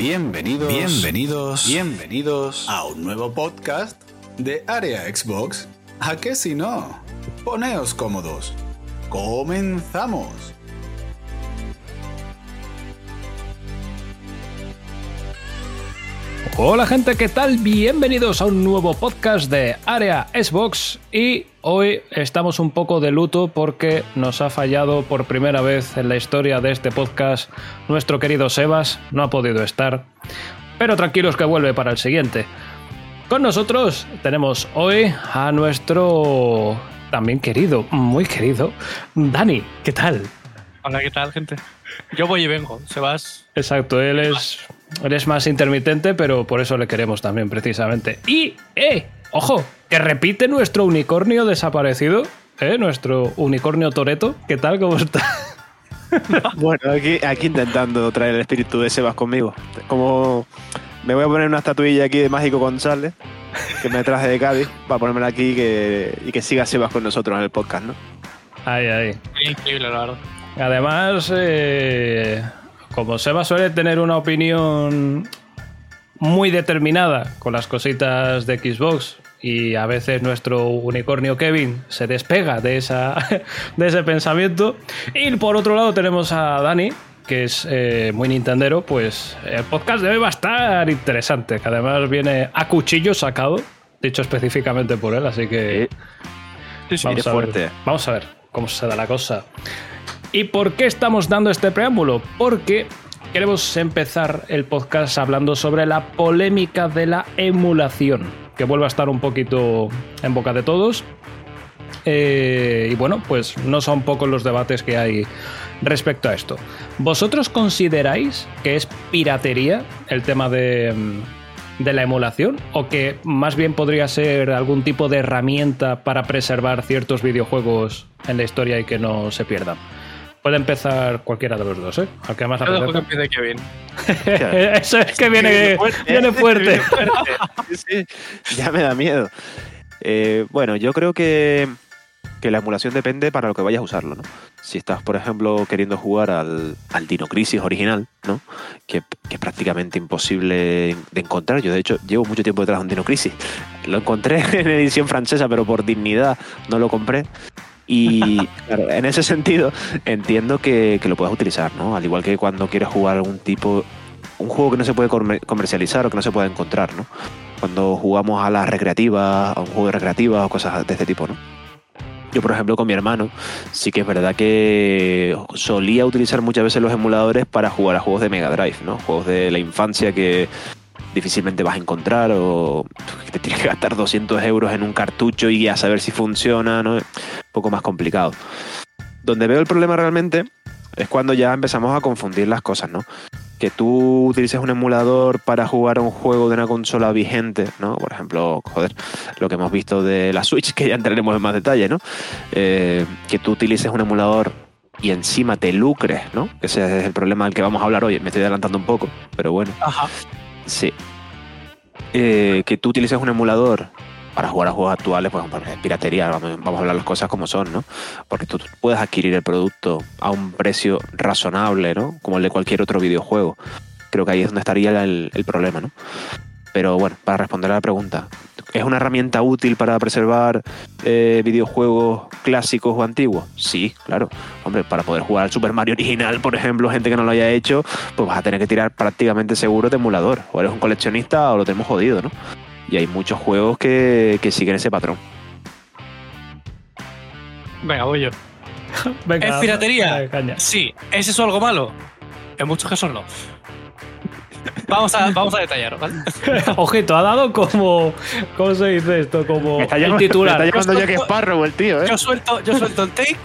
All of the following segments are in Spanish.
Bienvenidos, Bienvenidos. bienvenidos a un nuevo podcast de Área Xbox. ¿A qué si no? Poneos cómodos. Comenzamos. Hola gente, ¿qué tal? Bienvenidos a un nuevo podcast de Área Xbox y hoy estamos un poco de luto porque nos ha fallado por primera vez en la historia de este podcast nuestro querido Sebas, no ha podido estar, pero tranquilos que vuelve para el siguiente. Con nosotros tenemos hoy a nuestro también querido, muy querido, Dani, ¿qué tal? Hola, ¿qué tal, gente? Yo voy y vengo. Sebas. Exacto, él es, él es más intermitente, pero por eso le queremos también, precisamente. Y, ¡eh! ¡Ojo! Que repite nuestro unicornio desaparecido, ¿eh? Nuestro unicornio Toreto. ¿Qué tal? ¿Cómo está? Bueno, aquí, aquí intentando traer el espíritu de Sebas conmigo. Como me voy a poner una estatuilla aquí de Mágico González, que me traje de Cádiz, para ponérmela aquí y que, y que siga Sebas con nosotros en el podcast, ¿no? Ay, ay. Increíble, la verdad. Además, eh, como Seba suele tener una opinión muy determinada con las cositas de Xbox y a veces nuestro unicornio Kevin se despega de, esa, de ese pensamiento. Y por otro lado tenemos a Dani, que es eh, muy nintendero, pues el podcast de hoy va a estar interesante, que además viene a cuchillo sacado, dicho específicamente por él, así que... Sí, sí, Vamos es a ver. fuerte. Vamos a ver cómo se da la cosa. ¿Y por qué estamos dando este preámbulo? Porque queremos empezar el podcast hablando sobre la polémica de la emulación, que vuelve a estar un poquito en boca de todos. Eh, y bueno, pues no son pocos los debates que hay respecto a esto. ¿Vosotros consideráis que es piratería el tema de, mm, de la emulación? ¿O que más bien podría ser algún tipo de herramienta para preservar ciertos videojuegos en la historia y que no se pierdan? Puede empezar cualquiera de los dos, ¿eh? Al que más Yo que empiece Kevin. Eso es que viene, viene fuerte. Sí, sí, ya me da miedo. Eh, bueno, yo creo que, que la emulación depende para lo que vayas a usarlo, ¿no? Si estás, por ejemplo, queriendo jugar al, al Dino Crisis original, ¿no? Que, que es prácticamente imposible de encontrar. Yo, de hecho, llevo mucho tiempo detrás de un Dino Crisis. Lo encontré en edición francesa, pero por dignidad no lo compré. Y claro, en ese sentido entiendo que, que lo puedas utilizar, ¿no? Al igual que cuando quieres jugar algún tipo, un juego que no se puede comer- comercializar o que no se puede encontrar, ¿no? Cuando jugamos a las recreativas, a un juego de recreativas o cosas de este tipo, ¿no? Yo, por ejemplo, con mi hermano, sí que es verdad que solía utilizar muchas veces los emuladores para jugar a juegos de Mega Drive, ¿no? Juegos de la infancia que difícilmente vas a encontrar o te tienes que gastar 200 euros en un cartucho y a saber si funciona, ¿no? Poco más complicado. Donde veo el problema realmente es cuando ya empezamos a confundir las cosas, ¿no? Que tú utilices un emulador para jugar a un juego de una consola vigente, ¿no? Por ejemplo, joder, lo que hemos visto de la Switch, que ya entraremos en más detalle, ¿no? Eh, que tú utilices un emulador y encima te lucres, ¿no? Ese es el problema del que vamos a hablar hoy. Me estoy adelantando un poco, pero bueno. Ajá. Sí. Eh, que tú utilices un emulador para jugar a juegos actuales, pues es piratería, vamos, a hablar las cosas como son, ¿no? Porque tú puedes adquirir el producto a un precio razonable, ¿no? Como el de cualquier otro videojuego. Creo que ahí es donde estaría el, el problema, ¿no? Pero bueno, para responder a la pregunta, ¿es una herramienta útil para preservar eh, videojuegos clásicos o antiguos? Sí, claro. Hombre, para poder jugar al Super Mario original, por ejemplo, gente que no lo haya hecho, pues vas a tener que tirar prácticamente seguro de emulador. O eres un coleccionista o lo tenemos jodido, ¿no? Y hay muchos juegos que, que siguen ese patrón. Venga, voy yo. Venga, ¿Es piratería? Sí. ¿Es eso algo malo? En muchos casos no. Vamos a, vamos a detallar, ¿vale? Ojito, ha dado como. ¿Cómo se dice esto? Como Me está el llamando, titular. me está llamando Jack Sparrow el tío, ¿eh? Yo suelto, yo suelto el take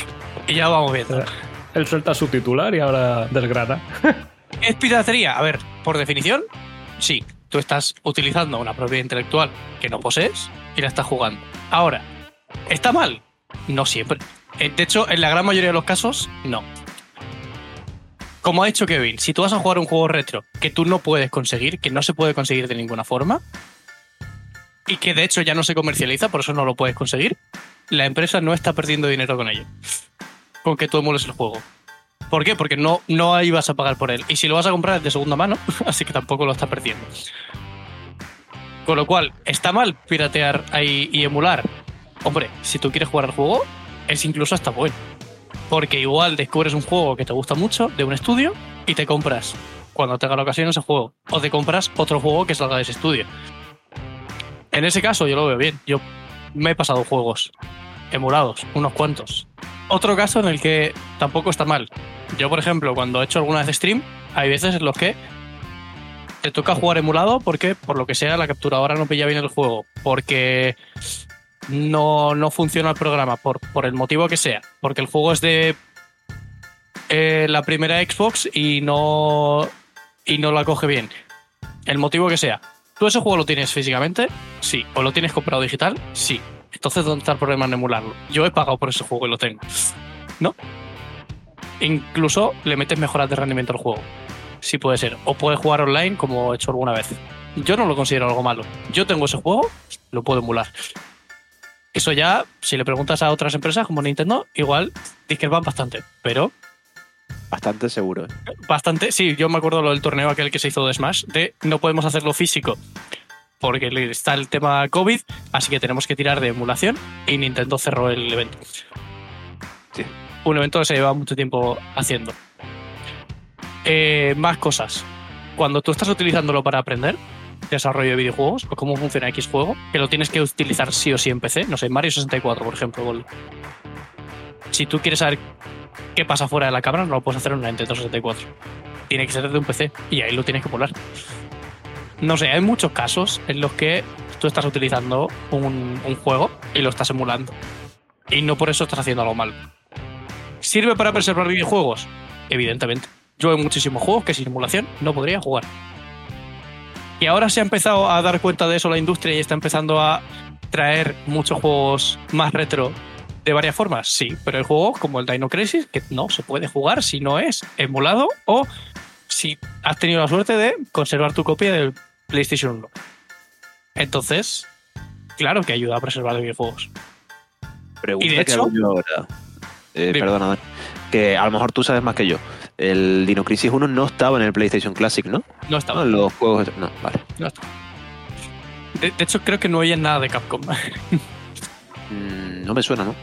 y ya vamos viendo. Él suelta su titular y ahora desgrana. ¿Es piratería? A ver, por definición, sí. Tú estás utilizando una propiedad intelectual que no posees y la estás jugando. Ahora, ¿está mal? No siempre. Eh, De hecho, en la gran mayoría de los casos, no. Como ha dicho Kevin, si tú vas a jugar un juego retro que tú no puedes conseguir, que no se puede conseguir de ninguna forma, y que de hecho ya no se comercializa, por eso no lo puedes conseguir, la empresa no está perdiendo dinero con ello. Con que tú emules el juego. ¿Por qué? Porque no, no ibas a pagar por él. Y si lo vas a comprar es de segunda mano, así que tampoco lo estás perdiendo. Con lo cual, ¿está mal piratear ahí y emular? Hombre, si tú quieres jugar al juego, es incluso hasta bueno. Porque igual descubres un juego que te gusta mucho de un estudio y te compras, cuando tenga la ocasión, ese juego. O te compras otro juego que salga de ese estudio. En ese caso, yo lo veo bien. Yo me he pasado juegos emulados, unos cuantos. Otro caso en el que tampoco está mal. Yo, por ejemplo, cuando he hecho alguna vez stream, hay veces en los que te toca jugar emulado porque, por lo que sea, la capturadora no pilla bien el juego. Porque no, no funciona el programa, por, por el motivo que sea. Porque el juego es de eh, la primera Xbox y no, y no la coge bien. El motivo que sea. ¿Tú ese juego lo tienes físicamente? Sí. ¿O lo tienes comprado digital? Sí. Entonces, ¿dónde está el problema en emularlo? Yo he pagado por ese juego y lo tengo. ¿No? Incluso le metes mejoras de rendimiento al juego. Sí puede ser. O puedes jugar online como he hecho alguna vez. Yo no lo considero algo malo. Yo tengo ese juego, lo puedo emular. Eso ya, si le preguntas a otras empresas como Nintendo, igual discrepan bastante. Pero Bastante seguro. ¿eh? bastante. Sí, yo me acuerdo lo del torneo aquel que se hizo de Smash, de no podemos hacerlo físico porque está el tema COVID, así que tenemos que tirar de emulación y Nintendo cerró el evento. Sí. Un evento que se lleva mucho tiempo haciendo. Eh, más cosas. Cuando tú estás utilizándolo para aprender desarrollo de videojuegos o cómo funciona X juego, que lo tienes que utilizar sí o sí en PC, no sé, Mario 64, por ejemplo. Si tú quieres saber qué pasa fuera de la cámara, no lo puedes hacer en una Nintendo 64. Tiene que ser desde un PC y ahí lo tienes que poner. No sé, hay muchos casos en los que tú estás utilizando un, un juego y lo estás emulando. Y no por eso estás haciendo algo mal. ¿Sirve para preservar videojuegos? Evidentemente. Yo hay muchísimos juegos que sin emulación no podría jugar. Y ahora se ha empezado a dar cuenta de eso la industria y está empezando a traer muchos juegos más retro de varias formas. Sí, pero hay juegos como el Dino Crisis que no se puede jugar si no es emulado o si has tenido la suerte de conservar tu copia del PlayStation 1. Entonces, claro que ayuda a preservar videojuegos. Pregunta Y de que hecho- hago yo ahora. Eh, perdona, Dani. que a lo mejor tú sabes más que yo. El Dino Crisis 1 no estaba en el PlayStation Classic, ¿no? No estaba. No, en los juegos. No, vale. No estaba. De, de hecho, creo que no hay nada de Capcom. Mm, no me suena, ¿no?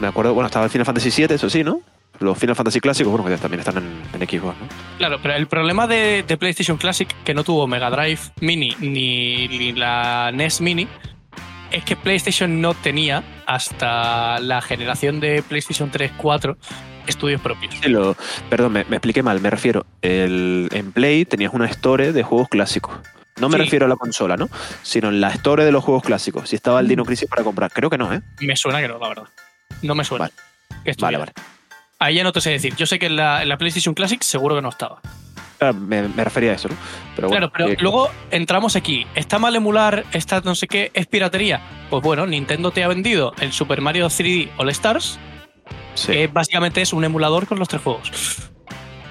Me acuerdo, bueno, estaba el Final Fantasy VII, eso sí, ¿no? Los Final Fantasy clásicos, bueno, que también están en, en Xbox, ¿no? Claro, pero el problema de, de PlayStation Classic, que no tuvo Mega Drive Mini ni, ni la NES Mini, es que PlayStation no tenía hasta la generación de PlayStation 3, 4 estudios propios. Lo- perdón, me, me expliqué mal, me refiero. El, en Play tenías una store de juegos clásicos. No me Sí. refiero a la consola, ¿no? Sino en la store de los juegos clásicos. Si estaba el Dino Crisis para comprar. Creo que no, ¿eh? Me suena que no, la verdad. No me suena. Vale. que. Vale, vale. Ahí ya no te sé decir. Yo sé que en la, en la PlayStation Classic seguro que no estaba. Ah, me, me refería a eso, ¿no? Pero bueno, claro, pero eh, luego entramos aquí. ¿Está mal emular? ¿Está no sé qué? ¿Es piratería? Pues bueno, Nintendo te ha vendido el Super Mario 3D All Stars, sí. que básicamente es un emulador con los tres juegos.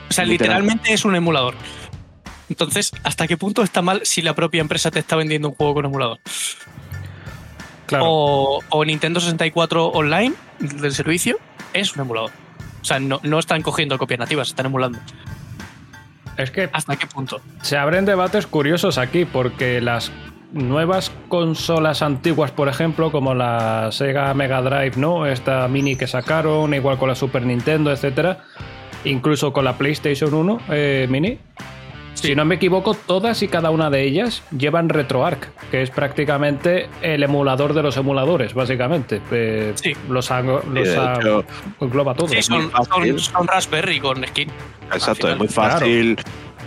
O sea, Literal. literalmente es un emulador. Entonces, ¿hasta qué punto está mal si la propia empresa te está vendiendo un juego con emulador? Claro. O, o Nintendo 64 Online del servicio es un emulador. O sea, no, no están cogiendo copias nativas, están emulando. Es que ¿Hasta qué punto? se abren debates curiosos aquí porque las nuevas consolas antiguas, por ejemplo, como la Sega Mega Drive, ¿no? Esta mini que sacaron, igual con la Super Nintendo, etcétera, incluso con la PlayStation 1 eh, mini. Si no me equivoco, todas y cada una de ellas llevan RetroArch, que es prácticamente el emulador de los emuladores, básicamente. Eh, Sí. Los, ha- los hecho, engloba todo. Sí, son, son- son Raspberry con skin. Exacto, es muy fácil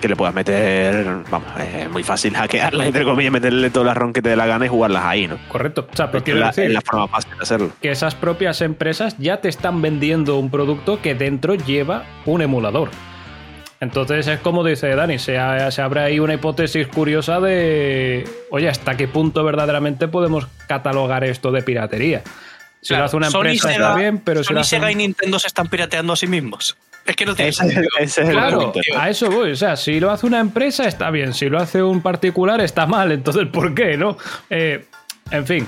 que le puedas meter. Vamos, es muy fácil hackearlas, entre comillas, meterle todas las ROM que te dé la gana y jugarlas ahí, ¿no? Correcto. O sea, pero quiero la, decir es la forma fácil de hacerlo. que esas propias empresas ya te están vendiendo un producto que dentro lleva un emulador. Entonces es como dice Dani, se, ha- se abre ahí una hipótesis curiosa de, oye, ¿hasta qué punto verdaderamente podemos catalogar esto de piratería? Si Claro, lo hace una Sony, empresa Sega- está bien, pero si Sony, lo hace... Sega y Nintendo se están pirateando a sí mismos. Es que no tiene sentido. ese es el Claro, a eso voy. O sea, si lo hace una empresa está bien, si lo hace un particular está mal. Entonces, ¿por qué, no? Eh, en fin,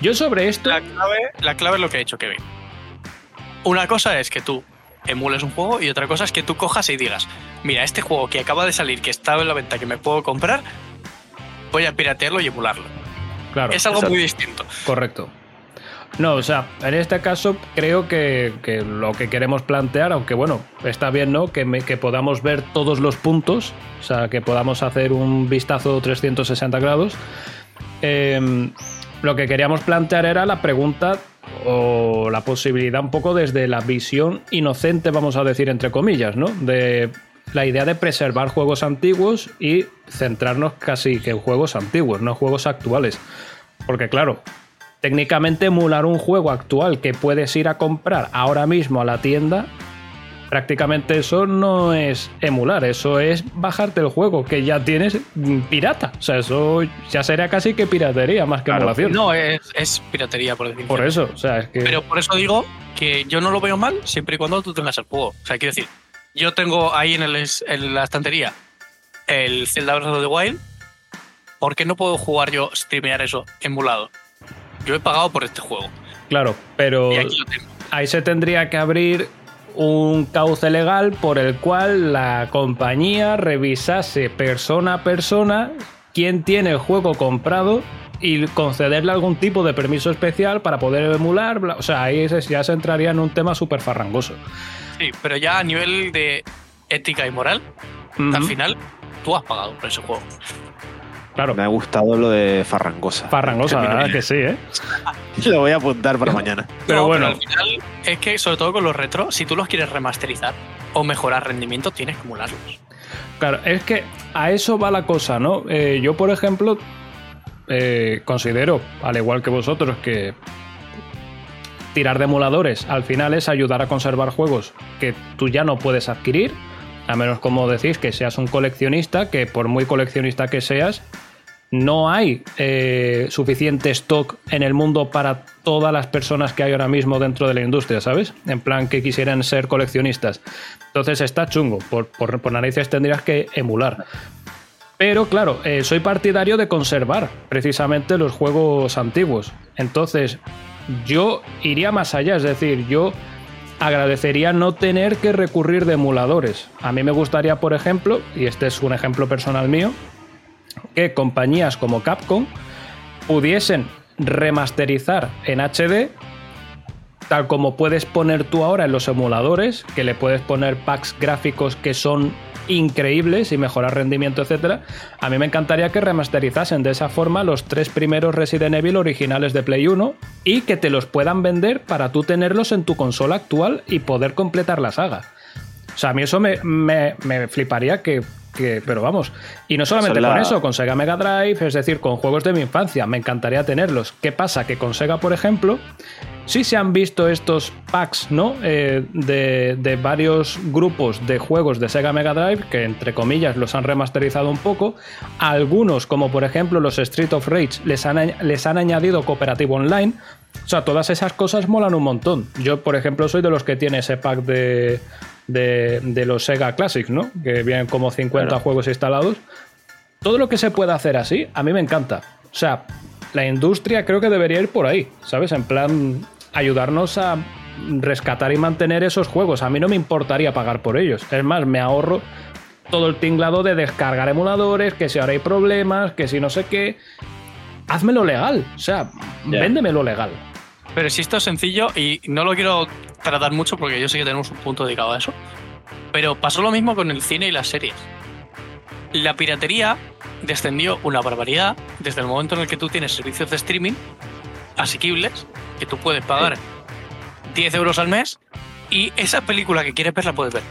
yo sobre esto... La clave, la clave es lo que ha hecho Kevin. Una cosa es que tú emules un juego y otra cosa es que tú cojas y digas, mira, este juego que acaba de salir, que estaba en la venta, que me puedo comprar, voy a piratearlo y emularlo. Claro. es algo exacto. muy distinto. Correcto. No, o sea, en este caso creo que, que lo que queremos plantear, aunque bueno, está bien, ¿no? Que, me- que podamos ver todos los puntos, o sea, que podamos hacer un vistazo 360 grados. Eh, lo que queríamos plantear era la pregunta o la posibilidad un poco desde la visión inocente, vamos a decir entre comillas, ¿no? De la idea de preservar juegos antiguos y centrarnos casi que en juegos antiguos, no juegos actuales. Porque claro, técnicamente emular un juego actual que puedes ir a comprar ahora mismo a la tienda, prácticamente eso no es emular, eso es bajarte el juego que ya tienes pirata. O sea, eso ya sería casi que piratería más que Claro. emulación. No, es, es piratería por definición. Por eso, o sea, es que... Pero por eso digo que yo no lo veo mal siempre y cuando tú tengas el juego. O sea, quiero decir, yo tengo ahí en, el, en la estantería el Zelda Breath of the Wild. ¿Por qué no puedo jugar yo, streamear eso emulado? Yo he pagado por este juego Claro, pero y aquí lo tengo. ahí se tendría que abrir un cauce legal por el cual la compañía revisase persona a persona quién tiene el juego comprado y concederle algún tipo de permiso especial para poder emular. bla- O sea, ahí se- ya se entraría en un tema súper farrangoso. Sí, pero ya a nivel de ética y moral, al final tú has pagado por ese juego. Claro, Me ha gustado lo de farrangosa. farrangosa, la verdad que sí, ¿eh? Lo voy a apuntar para mañana. Pero No, bueno. al final es que, sobre todo con los retro, si tú los quieres remasterizar o mejorar rendimiento, tienes que emularlos. Claro, es que a eso va la cosa, ¿no? Eh, yo, por ejemplo, eh, considero, al igual que vosotros, que tirar de emuladores al final es ayudar a conservar juegos que tú ya no puedes adquirir, a menos como decís que seas un coleccionista, que por muy coleccionista que seas, no hay eh, suficiente stock en el mundo para todas las personas que hay ahora mismo dentro de la industria, ¿sabes? En plan que quisieran ser coleccionistas. Entonces está chungo, por, por, por narices tendrías que emular. Pero claro, eh, soy partidario de conservar precisamente los juegos antiguos. Entonces, yo iría más allá, es decir, yo agradecería no tener que recurrir de emuladores. A mí me gustaría, por ejemplo, y este es un ejemplo personal mío, que compañías como Capcom pudiesen remasterizar en HD, tal como puedes poner tú ahora en los emuladores, que le puedes poner packs gráficos que son increíbles y mejorar rendimiento, etcétera. A mí me encantaría que remasterizasen de esa forma los tres primeros Resident Evil originales de Play 1 y que te los puedan vender para tú tenerlos en tu consola actual y poder completar la saga. O sea, a mí eso me, me- me fliparía que, que- Pero vamos. Y no solamente con eso, con Sega Mega Drive, es decir, con juegos de mi infancia. Me encantaría tenerlos. ¿Qué pasa? Que con Sega, por ejemplo, sí se han visto estos packs, ¿no? Eh, de, de varios grupos de juegos de Sega Mega Drive, que entre comillas los han remasterizado un poco. Algunos, como por ejemplo los Street of Rage, les han, les han añadido cooperativo online. O sea, todas esas cosas molan un montón. Yo, por ejemplo, soy de los que tiene ese pack de, de, de los Sega Classics, ¿no? Que vienen como 50 Claro. juegos instalados. Todo lo que se pueda hacer así, a mí me encanta. O sea, la industria creo que debería ir por ahí, ¿sabes? En plan, ayudarnos a rescatar y mantener esos juegos. A mí no me importaría pagar por ellos. Es más, me ahorro todo el tinglado de descargar emuladores, que si ahora hay problemas, que si no sé qué. Házmelo legal. O sea, Ya. véndemelo legal. Pero si esto es sencillo y no lo quiero tratar mucho porque yo sé que tenemos un punto dedicado a eso. Pero pasó lo mismo con el cine y las series. La piratería descendió una barbaridad desde el momento en el que tú tienes servicios de streaming asequibles, que tú puedes pagar 10 euros al mes y esa película que quieres ver la puedes ver.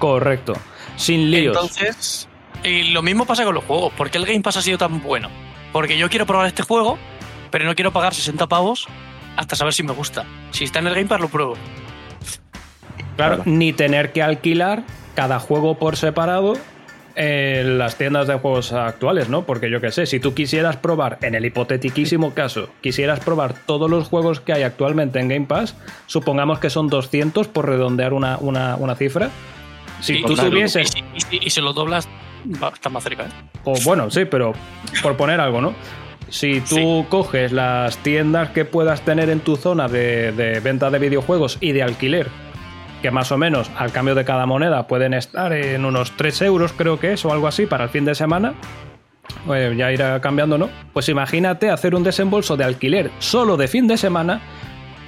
Correcto. Sin líos. Entonces, y lo mismo pasa con los juegos. ¿Por qué el Game Pass ha sido tan bueno? Porque yo quiero probar este juego, pero no quiero pagar 60 pavos hasta saber si me gusta. Si está en el Game Pass, lo pruebo. Claro, ni tener que alquilar cada juego por separado en las tiendas de juegos actuales, ¿no? Porque yo qué sé, si tú quisieras probar, en el hipotetiquísimo caso, quisieras probar todos los juegos que hay actualmente en Game Pass, supongamos que son 200 por redondear una, una- una cifra. Si Y- tú tuvieses Y, si- y y si lo doblas, va, está más cerca. ¿eh? o bueno, sí, pero por poner algo, ¿no? Si tú coges las tiendas que puedas tener en tu zona de, de venta de videojuegos y de alquiler que más o menos al cambio de cada moneda pueden estar en unos 3 euros, creo que es, o algo así, para el fin de semana. Pues ya irá cambiando, ¿no? Pues imagínate hacer un desembolso de alquiler solo de fin de semana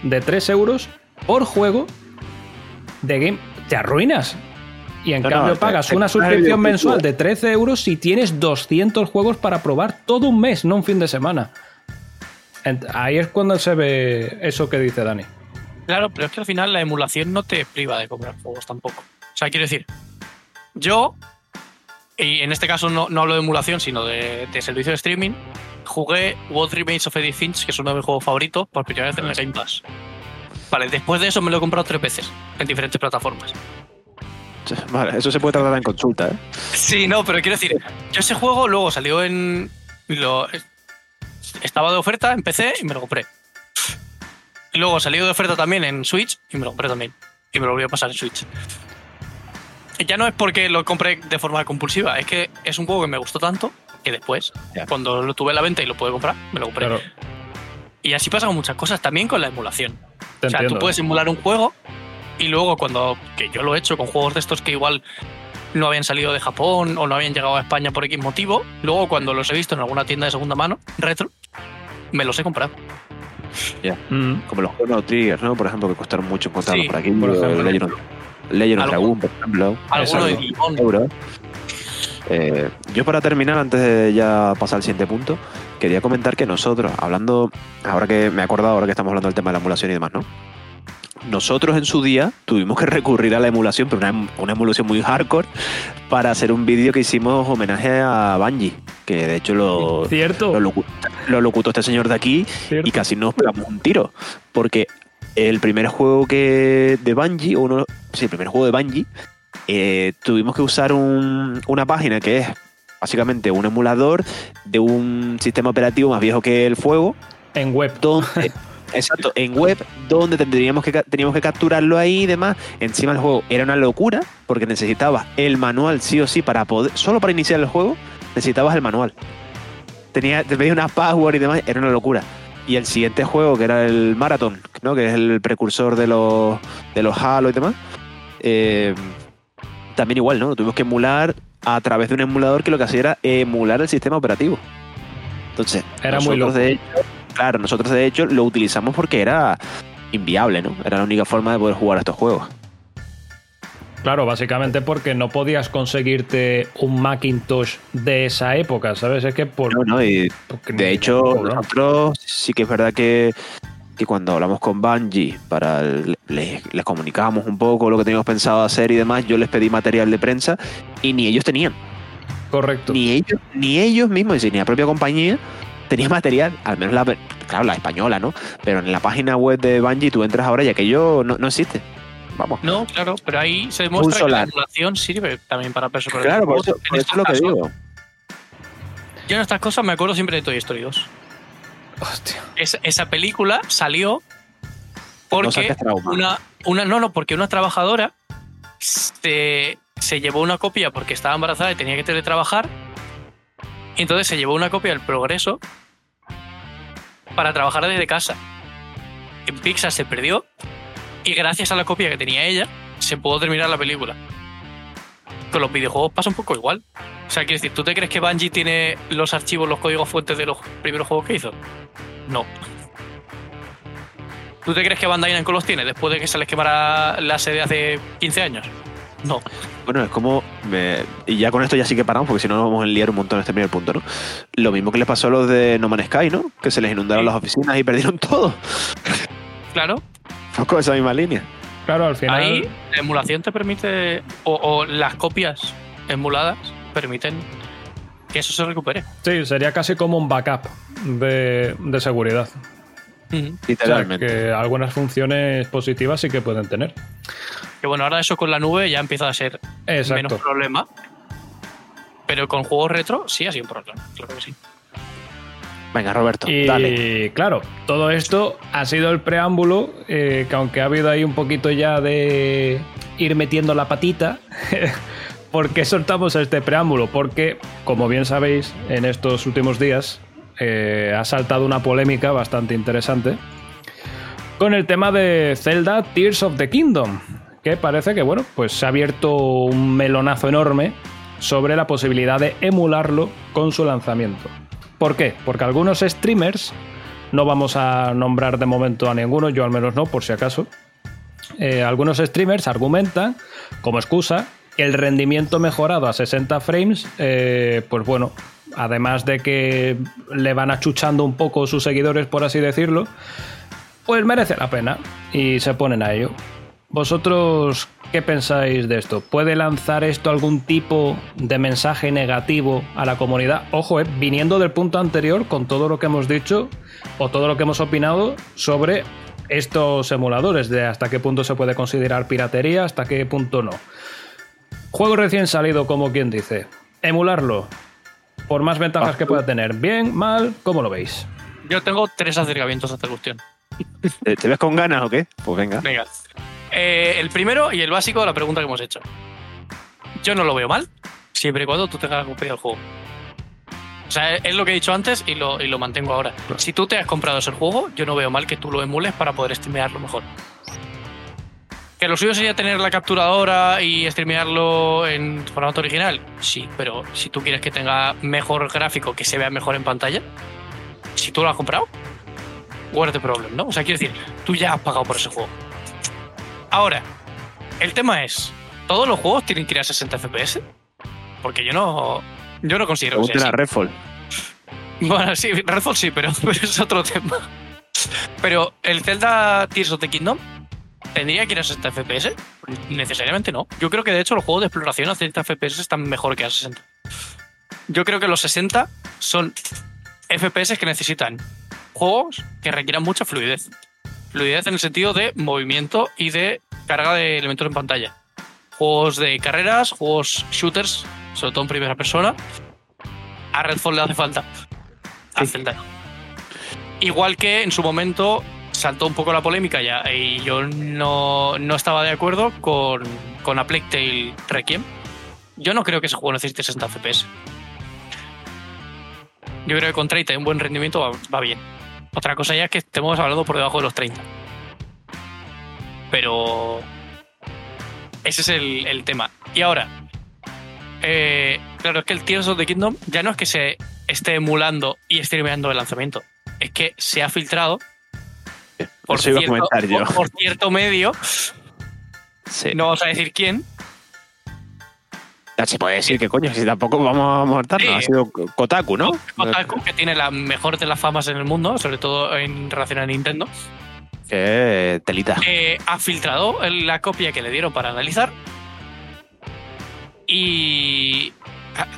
de 3 euros por juego de game. Te arruinas. Y en No, cambio te- pagas te una el suscripción mensual de 13 euros si tienes 200 juegos para probar todo un mes, no un fin de semana. Ahí es cuando se ve eso que dice Dani. Claro, pero es que al final la emulación no te priva de comprar juegos tampoco. O sea, quiero decir, yo, y en este caso no, no hablo de emulación, sino de, de servicio de streaming, jugué What Remains of Edith Finch, que es uno de mis juegos favoritos, por primera vez en el Game Pass. Vale, después de eso me lo he comprado tres veces en diferentes plataformas. Vale, eso se puede tratar en consulta, ¿eh? Sí, no, pero quiero decir, yo ese juego luego salió en. Lo, estaba de oferta en PC y me lo compré. Y luego salió de oferta también en Switch y me lo compré también. Y me lo volví a pasar en Switch. Ya no es porque lo compré de forma compulsiva, es que es un juego que me gustó tanto que después, cuando lo tuve a la venta y lo pude comprar, me lo compré. Claro, Y así pasa con muchas cosas, también con la emulación. te O sea, entiendo. tú puedes emular un juego y luego cuando, que yo lo he hecho con juegos de estos que igual no habían salido de Japón o no habían llegado a España por X motivo, luego cuando los he visto en alguna tienda de segunda mano, retro, me los he comprado. Mm. Como los Chrono Trigger, ¿no? Por ejemplo, que costaron mucho encontrarlos Sí, por aquí. por o ejemplo. Legend of, Legend of Algo- Dragoon, por ejemplo. Alguno de. Digimon. euros. Eh, yo para terminar, antes de ya pasar al siguiente punto, quería comentar que nosotros, hablando, ahora que me he acordado, ahora que estamos hablando del tema de la emulación y demás, ¿no? Nosotros en su día tuvimos que recurrir a la emulación, pero una, una emulación muy hardcore, para hacer un vídeo que hicimos homenaje a Bungie, que de hecho lo, Cierto, lo, locu- lo locutó este señor de aquí cierto. y casi nos pegamos un tiro. Porque el primer juego que de Bungie, o uno, sí, el primer juego de Bungie, eh, tuvimos que usar un- una página que es básicamente un emulador de un sistema operativo más viejo que el fuego, En web. donde, exacto, en web, donde tendríamos que, teníamos que capturarlo ahí y demás. Encima el juego era una locura, porque necesitabas el manual sí o sí para poder, solo para iniciar el juego, necesitabas el manual. Tenía, te pedía una password y demás, era una locura. Y el siguiente juego, que era el Marathon, ¿no? que es el precursor de los, de los Halo y demás, eh, también igual, ¿no? Lo tuvimos que emular a través de un emulador que lo que hacía era emular el sistema operativo. Entonces, Era muy loco. de claro, nosotros de hecho lo utilizamos porque era inviable, ¿no? Era la única forma de poder jugar a estos juegos. Claro, básicamente porque no podías conseguirte un Macintosh de esa época, ¿sabes? Es que por. No, no, y porque de hecho, no, nosotros sí que es verdad que, que cuando hablamos con Bungie para el- les, les comunicábamos un poco lo que teníamos pensado hacer y demás, yo les pedí material de prensa y ni ellos tenían. Correcto. Ni ellos, ni ellos mismos, ni la propia compañía tenía material, al menos la, claro, la española, ¿no? Pero en la página web de Bungie tú entras ahora y aquello no, no existe. Vamos. No, claro, pero ahí se demuestra que la emulación sirve también para personas. Claro, por eso, por es lo que digo. Yo en estas cosas me acuerdo siempre de Toy Story 2. Hostia. Esa, esa película salió porque una, una no no porque una trabajadora se, se llevó una copia porque estaba embarazada y tenía que teletrabajar y entonces se llevó una copia del progreso para trabajar desde casa en Pixar se perdió y gracias a la copia que tenía ella se pudo terminar la película con los videojuegos pasa un poco igual o sea quiero decir ¿tú te crees que Bungie tiene los archivos los códigos fuentes de los primeros juegos que hizo? no ¿Tú te crees que Bandai Namco los tiene después de que se les quemara la sede hace 15 años? No. Bueno, es como. me- y ya con esto ya sí que paramos, porque si no nos vamos a liar un montón en este primer punto, ¿no? Lo mismo que les pasó a los de No Man's Sky, ¿no? Que se les inundaron Sí. las oficinas y perdieron todo. Claro, Fue con esa misma línea. Claro, al final. ahí la emulación te permite, o, o las copias emuladas permiten que eso se recupere. Sí, sería casi como un backup de, de seguridad. Ujú. O sea, Literalmente. que algunas funciones positivas sí que pueden tener. Que bueno, ahora eso con la nube ya empieza a ser menos problema. Pero con juegos retro sí ha sido un problema, claro que sí. Venga, Roberto, Y dale. claro, todo esto ha sido el preámbulo, eh, que aunque ha habido ahí un poquito ya de ir metiendo la patita, ¿por qué soltamos este preámbulo? Porque, como bien sabéis, en estos últimos días eh, ha saltado una polémica bastante interesante con el tema de Zelda Tears of the Kingdom, que parece que, bueno, pues se ha abierto un melonazo enorme sobre la posibilidad de emularlo con su lanzamiento. ¿Por qué? Porque algunos streamers, no vamos a nombrar de momento a ninguno, yo al menos no, por si acaso, eh, algunos streamers argumentan como excusa que el rendimiento mejorado a 60 frames, eh, pues bueno, además de que le van achuchando un poco sus seguidores, por así decirlo, pues merece la pena y se ponen a ello. ¿Vosotros qué pensáis de esto? ¿Puede lanzar esto algún tipo de mensaje negativo a la comunidad? Ojo, eh, viniendo del punto anterior con todo lo que hemos dicho o todo lo que hemos opinado sobre estos emuladores, de hasta qué punto se puede considerar piratería, hasta qué punto no. Juego recién salido, como quien dice. Emularlo, por más ventajas que pueda tener. Bien, mal, ¿cómo lo veis? Yo tengo tres acercamientos a esta cuestión. ¿Te, te ves con ganas o qué? Pues venga. Venga. Eh, el primero y el básico de la pregunta que hemos hecho. Yo no lo veo mal, siempre y cuando tú tengas comprado el juego. O sea, es lo que he dicho antes y lo, y lo mantengo ahora. Si tú te has comprado ese juego, yo no veo mal que tú lo emules para poder streamearlo mejor. ¿Que lo suyo sería tener la capturadora y streamearlo en formato original? Sí, pero si tú quieres que tenga mejor gráfico, que se vea mejor en pantalla, si tú lo has comprado, the problem, ¿no? O sea, quiero decir, tú ya has pagado por ese juego. Ahora, el tema es, ¿todos los juegos tienen que ir a 60 FPS? Porque yo no, yo no considero que sea. Redfall. Bueno, sí, Redfall sí, pero, pero es otro tema. Pero el Zelda Tears of the Kingdom tendría que ir a 60 FPS. Necesariamente no. Yo creo que de hecho los juegos de exploración a 30 FPS están mejor que a 60. Yo creo que los 60 son FPS que necesitan juegos que requieran mucha fluidez. Fluidez en el sentido de movimiento y de carga de elementos en pantalla. Juegos de carreras, juegos shooters, sobre todo en primera persona. A Redfall le hace falta. A Zelda. Igual que en su momento saltó un poco la polémica ya y yo no, no estaba de acuerdo con, con A Plague Tale Requiem. Yo no creo que ese juego necesite 60 FPS. Yo creo que con 30 y un buen rendimiento va, va bien. Otra cosa ya es que estemos hablando por debajo de los 30. Pero ese es el, el tema. Y ahora, eh, claro, es que el Tears of the Kingdom ya no es que se esté emulando y streameando el lanzamiento. Es que se ha filtrado por, Eso iba a cierto, comentar yo. por- por cierto medio, Sí. no vamos a decir quién, Ya se puede decir que coño, si tampoco vamos a mortarnos. Sí. Ha sido Kotaku, ¿no? Kotaku, que tiene la mejor de las famas en el mundo, sobre todo en relación a Nintendo, Que telita. eh, ha filtrado la copia que le dieron para analizar y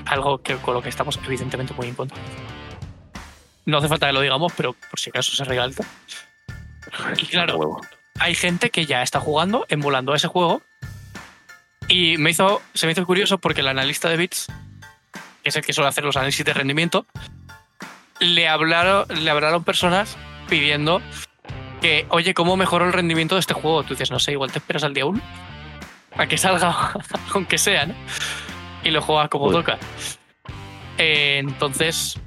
algo que, con lo que estamos evidentemente muy en contra. No hace falta que lo digamos, pero por si acaso se regalta. Y claro, hay gente que ya está jugando, emulando ese juego. Y me hizo, se me hizo curioso porque el analista de bits, que es el que suele hacer los análisis de rendimiento, le hablaron, le hablaron personas pidiendo que, oye, ¿cómo mejoró el rendimiento de este juego? Tú dices, no sé, igual te esperas al día 1 a que salga, aunque sea, ¿no? Y lo juegas como Uy. toca. Eh, entonces,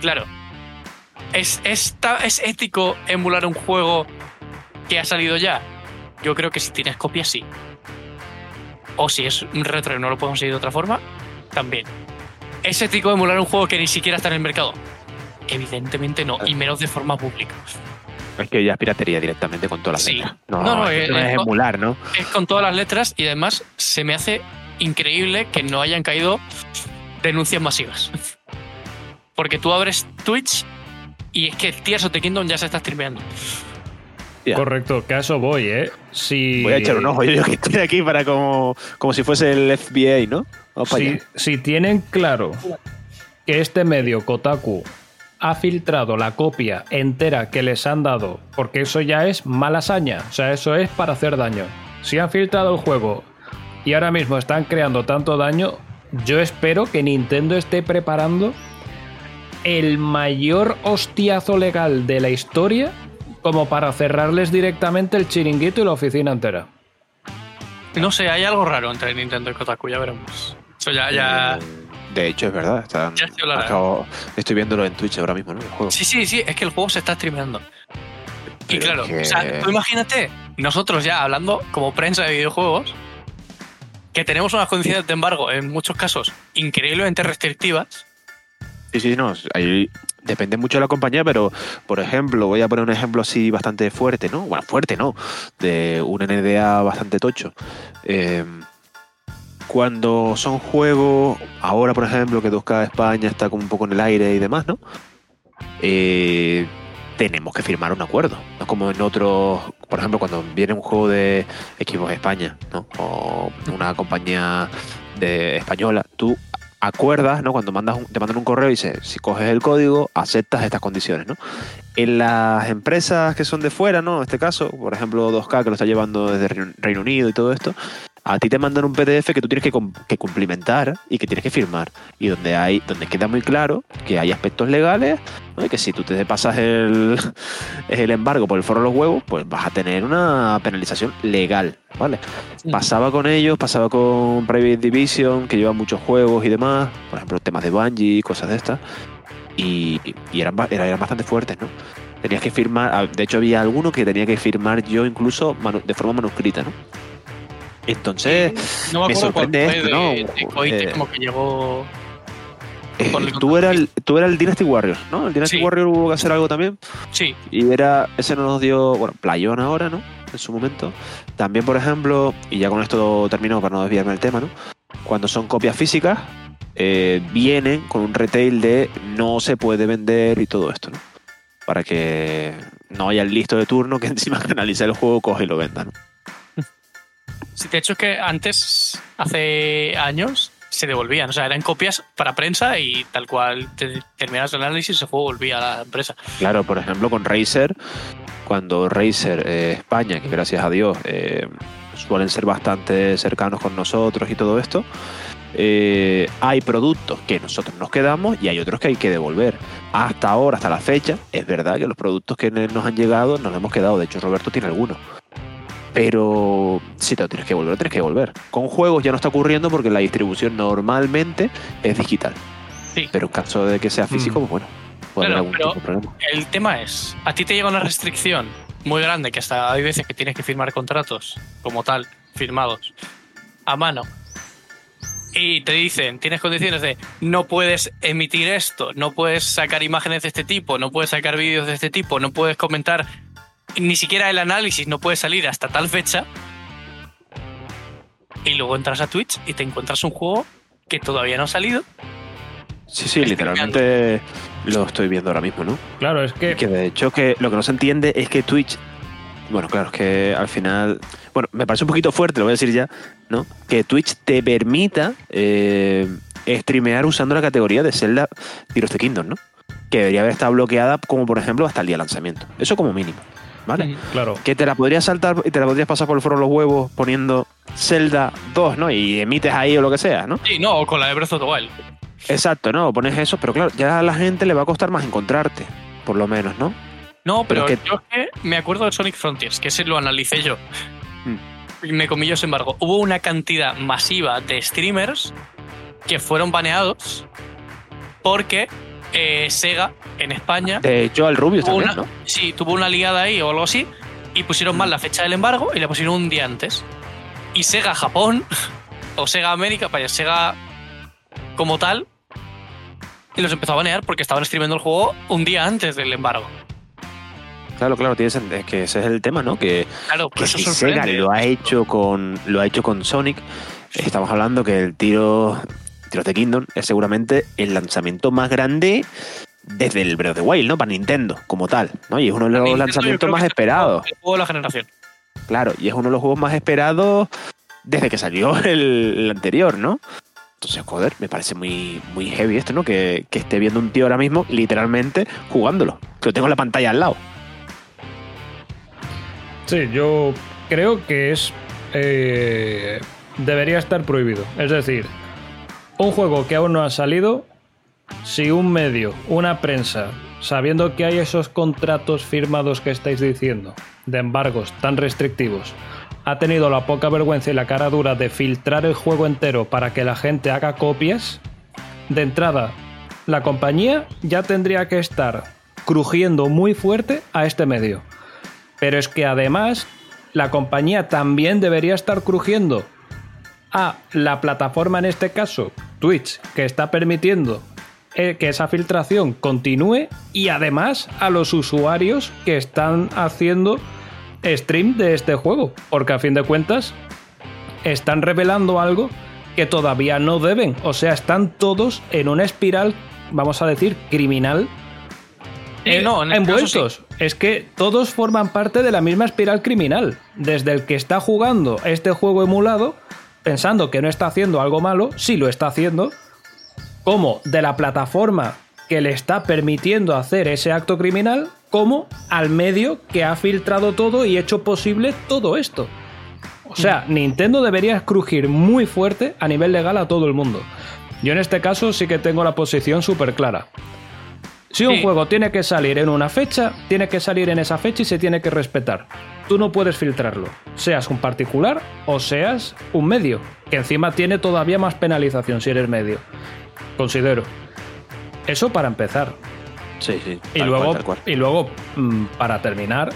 claro, ¿es, está, ¿es ético emular un juego que ha salido ya? Yo creo que si tienes copias, sí. O si es un retro y no lo puedo conseguir de otra forma, también. ¿Es ético emular un juego que ni siquiera está en el mercado? Evidentemente no, y menos de forma pública. Es que ya es piratería directamente con todas las Sí. letras. No, no, es, que eh, no es emular, ¿no? Es con todas las letras y además se me hace increíble que no hayan caído denuncias masivas. Porque tú abres Twitch y es que Tears of the Kingdom ya se está streameando. Correcto, eso voy, ¿eh? Si, Voy a echar un ojo. Yo, yo que estoy aquí para como, como si fuese el FBI, ¿no? Si, si tienen claro que este medio, Kotaku, ha filtrado la copia entera que les han dado, porque eso ya es mala saña, o sea, eso es para hacer daño. Si han filtrado el juego y ahora mismo están creando tanto daño, yo espero que Nintendo esté preparando el mayor hostiazo legal de la historia como para cerrarles directamente el chiringuito y la oficina entera. No sé, hay algo raro entre Nintendo y Kotaku, ya veremos. Eso ya, ya. Eh, De hecho, es verdad. Están, Ya acabo- estoy viéndolo en Twitch ahora mismo, ¿no? El juego. Sí, sí, sí, es que el juego se está streameando. Y claro, que- o sea, tú imagínate nosotros ya hablando como prensa de videojuegos, que tenemos unas condiciones de embargo en muchos casos increíblemente restrictivas. Sí, sí, no. Depende mucho de la compañía, pero por ejemplo, voy a poner un ejemplo así bastante fuerte, ¿no? Bueno, fuerte no, de un NDA bastante tocho. Eh, cuando son juegos, ahora por ejemplo, que 2K España está como un poco en el aire y demás, ¿no? Eh, tenemos que firmar un acuerdo. No como en otros, por ejemplo, cuando viene un juego de equipos España, ¿no? O una compañía de española, tú acuerdas, ¿no? Cuando mandas un- te mandan un correo y dices, si coges el código, aceptas estas condiciones, ¿no? En las empresas que son de fuera, ¿no? En este caso, por ejemplo, 2K, que lo está llevando desde Reino- Unido y todo esto, a ti te mandan un PDF que tú tienes que, cumplimentar y que tienes que firmar. Y donde hay, donde queda muy claro que hay aspectos legales, ¿no? y que si tú te pasas el, el embargo por el foro de los huevos, pues vas a tener una penalización legal, ¿vale? Pasaba con ellos, pasaba con Private Division, que lleva muchos juegos y demás, por ejemplo, temas de Bungie, cosas de estas, y, y eran, eran, bastante fuertes, ¿no? Tenías que firmar, ah, de hecho había alguno que tenía que firmar yo incluso de forma manuscrita, ¿no? Entonces, No me Me sorprende esto, de, ¿no? de Eh, como que llegó. eh, tú, eras el, tú eras el Dynasty Warriors, ¿no? El Dynasty Sí. Warrior hubo que hacer algo también. Sí, Y era, ese nos dio, bueno, Playón ahora, ¿no? En su momento. También, por ejemplo, y ya con esto termino para no desviarme del tema, ¿no? Cuando son copias físicas, eh, vienen con un retail de no se puede vender y todo esto, ¿no? Para que no haya el listo de turno que encima analice el juego, coge y lo venda, ¿no? Sí, de hecho es que antes, hace años, se devolvían. O sea, eran copias para prensa y tal cual te, terminas el análisis, el juego volvía a la empresa. Claro, por ejemplo, con Razer, cuando Razer eh, España, que gracias a Dios eh, suelen ser bastante cercanos con nosotros y todo esto, eh, hay productos que nosotros nos quedamos y hay otros que hay que devolver. Hasta ahora, hasta la fecha, es verdad que los productos que nos han llegado nos los hemos quedado. De hecho, Roberto tiene algunos. Pero si te lo tienes que devolver, lo tienes que devolver. Con juegos ya no está ocurriendo porque la distribución normalmente es digital. Sí. Pero en caso de que sea físico, Mm. pues bueno, puede Claro, haber algún pero- tipo de problema. El tema es, a ti te llega una restricción muy grande que hasta hay veces que tienes que firmar contratos como tal, firmados, a mano. Y te dicen, tienes condiciones de no puedes emitir esto, no puedes sacar imágenes de este tipo, no puedes sacar vídeos de este tipo, no puedes comentar ni siquiera el análisis, no puede salir hasta tal fecha. Y luego entras a Twitch y te encuentras un juego que todavía no ha salido. Sí, sí, Estoy literalmente lo estoy viendo ahora mismo, ¿no? Claro, es que Que de hecho que lo que no se entiende es que Twitch, bueno, claro, es que al final, bueno, me parece un poquito fuerte, lo voy a decir ya, ¿no? Que Twitch te permita eh, streamear usando la categoría de Zelda Tears of the Kingdom, ¿no? Que debería haber estado bloqueada como por ejemplo hasta el día de lanzamiento. Eso como mínimo, ¿vale? claro, Que te la podrías saltar y te la podrías pasar por el foro de los huevos poniendo Zelda 2, ¿no? Y emites ahí o lo que sea, ¿no? Sí, no, o con la de Breath of the Wild. Exacto, no, pones eso, pero claro, ya a la gente le va a costar más encontrarte, por lo menos, ¿no? No, pero, Pero que- yo es que me acuerdo de Sonic Frontiers, que ese lo analicé yo. Mm. Y me comí yo ese embargo. Hubo una cantidad masiva de streamers que fueron baneados porque eh, Sega en España De Rubius tuvo también, una, ¿no? sí, tuvo una ligada ahí o algo así y pusieron mal la fecha del embargo y la pusieron un día antes. Y Sega Japón o Sega América, vaya, Sega como tal, y los empezó a banear porque estaban streamando el juego un día antes del embargo. Claro, claro, tiene sen- es que ese es el tema, ¿no? Que, Claro, que eso si. Sega lo ha hecho con lo ha hecho con Sonic, estamos hablando que el tiro Tiro de Kingdom es seguramente el lanzamiento más grande desde el Breath of the Wild, ¿no? Para Nintendo, como tal, ¿no? Y es uno de los Nintendo, lanzamientos más esperados. El juego de la generación. Claro, y es uno de los juegos más esperados desde que salió el, el anterior, ¿no? Entonces, joder, me parece muy, muy heavy esto, ¿no? Que, que esté viendo un tío ahora mismo, literalmente, jugándolo. Que lo tengo en la pantalla al lado. sí, yo creo que es. eh, debería estar prohibido. Es decir, un juego que aún no ha salido, si un medio, una prensa, sabiendo que hay esos contratos firmados que estáis diciendo, de embargos tan restrictivos, ha tenido la poca vergüenza y la cara dura de filtrar el juego entero para que la gente haga copias, de entrada, la compañía ya tendría que estar crujiendo muy fuerte a este medio. Pero es que además la compañía también debería estar crujiendo a la plataforma, en este caso, Twitch, que está permitiendo eh, que esa filtración continúe y además a los usuarios que están haciendo stream de este juego, porque a fin de cuentas están revelando algo que todavía no deben, o sea, están todos en una espiral, vamos a decir, criminal. Eh, no, en este envueltos. Es que todos forman parte de la misma espiral criminal. Desde el que está jugando este juego emulado, pensando que no está haciendo algo malo, sí lo está haciendo, como de la plataforma que le está permitiendo hacer ese acto criminal, como al medio que ha filtrado todo y hecho posible todo esto. O sea, Nintendo debería crujir muy fuerte a nivel legal a todo el mundo. Yo en este caso sí que tengo la posición súper clara. Si un Sí. juego tiene que salir en una fecha, tiene que salir en esa fecha y se tiene que respetar. Tú no puedes filtrarlo, seas un particular o seas un medio, que encima tiene todavía más penalización si eres medio. Considero. Eso para empezar. Sí, sí. Y luego, cual, tal cual. y luego, mm, para terminar,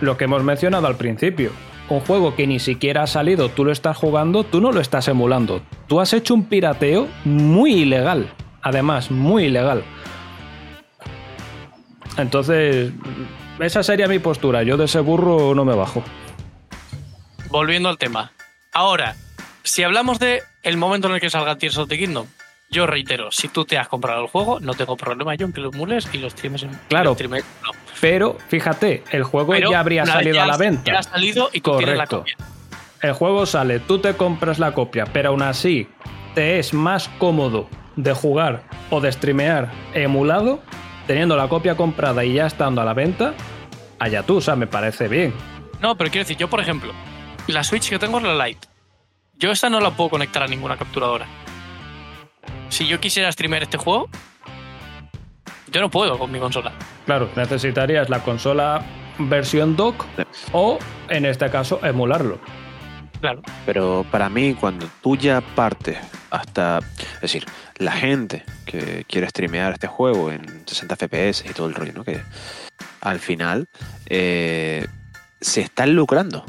lo que hemos mencionado al principio. Un juego que ni siquiera ha salido, tú lo estás jugando, tú no lo estás emulando. Tú has hecho un pirateo muy ilegal. Además, muy ilegal. Entonces, esa sería mi postura. Yo de ese burro no me bajo. volviendo al tema. Ahora, si hablamos de el momento en el que salga Tears of the Kingdom, yo reitero, si tú te has comprado el juego, no tengo problema yo en que lo emules y lo streames en Claro. lo streames, no. Pero, fíjate, el juego Pero ya habría salido ya a la venta. Ya ha salido y tienes la Correcto. copia. El juego sale, tú te compras la copia, pero aún así te es más cómodo de jugar o de streamear emulado, teniendo la copia comprada y ya estando a la venta, allá tú, o sea, me parece bien. No, pero quiero decir, yo por ejemplo, la Switch que tengo es la Lite. Yo esta no la puedo conectar a ninguna capturadora. Si yo quisiera streamear este juego, yo no puedo con mi consola. Claro, necesitarías la consola versión dock o, en este caso, emularlo. Claro. Pero para mí, cuando tú ya partes hasta. Es decir, la gente que quiere streamear este juego en 60 FPS y todo el rollo, ¿no? Que al final eh, se están lucrando.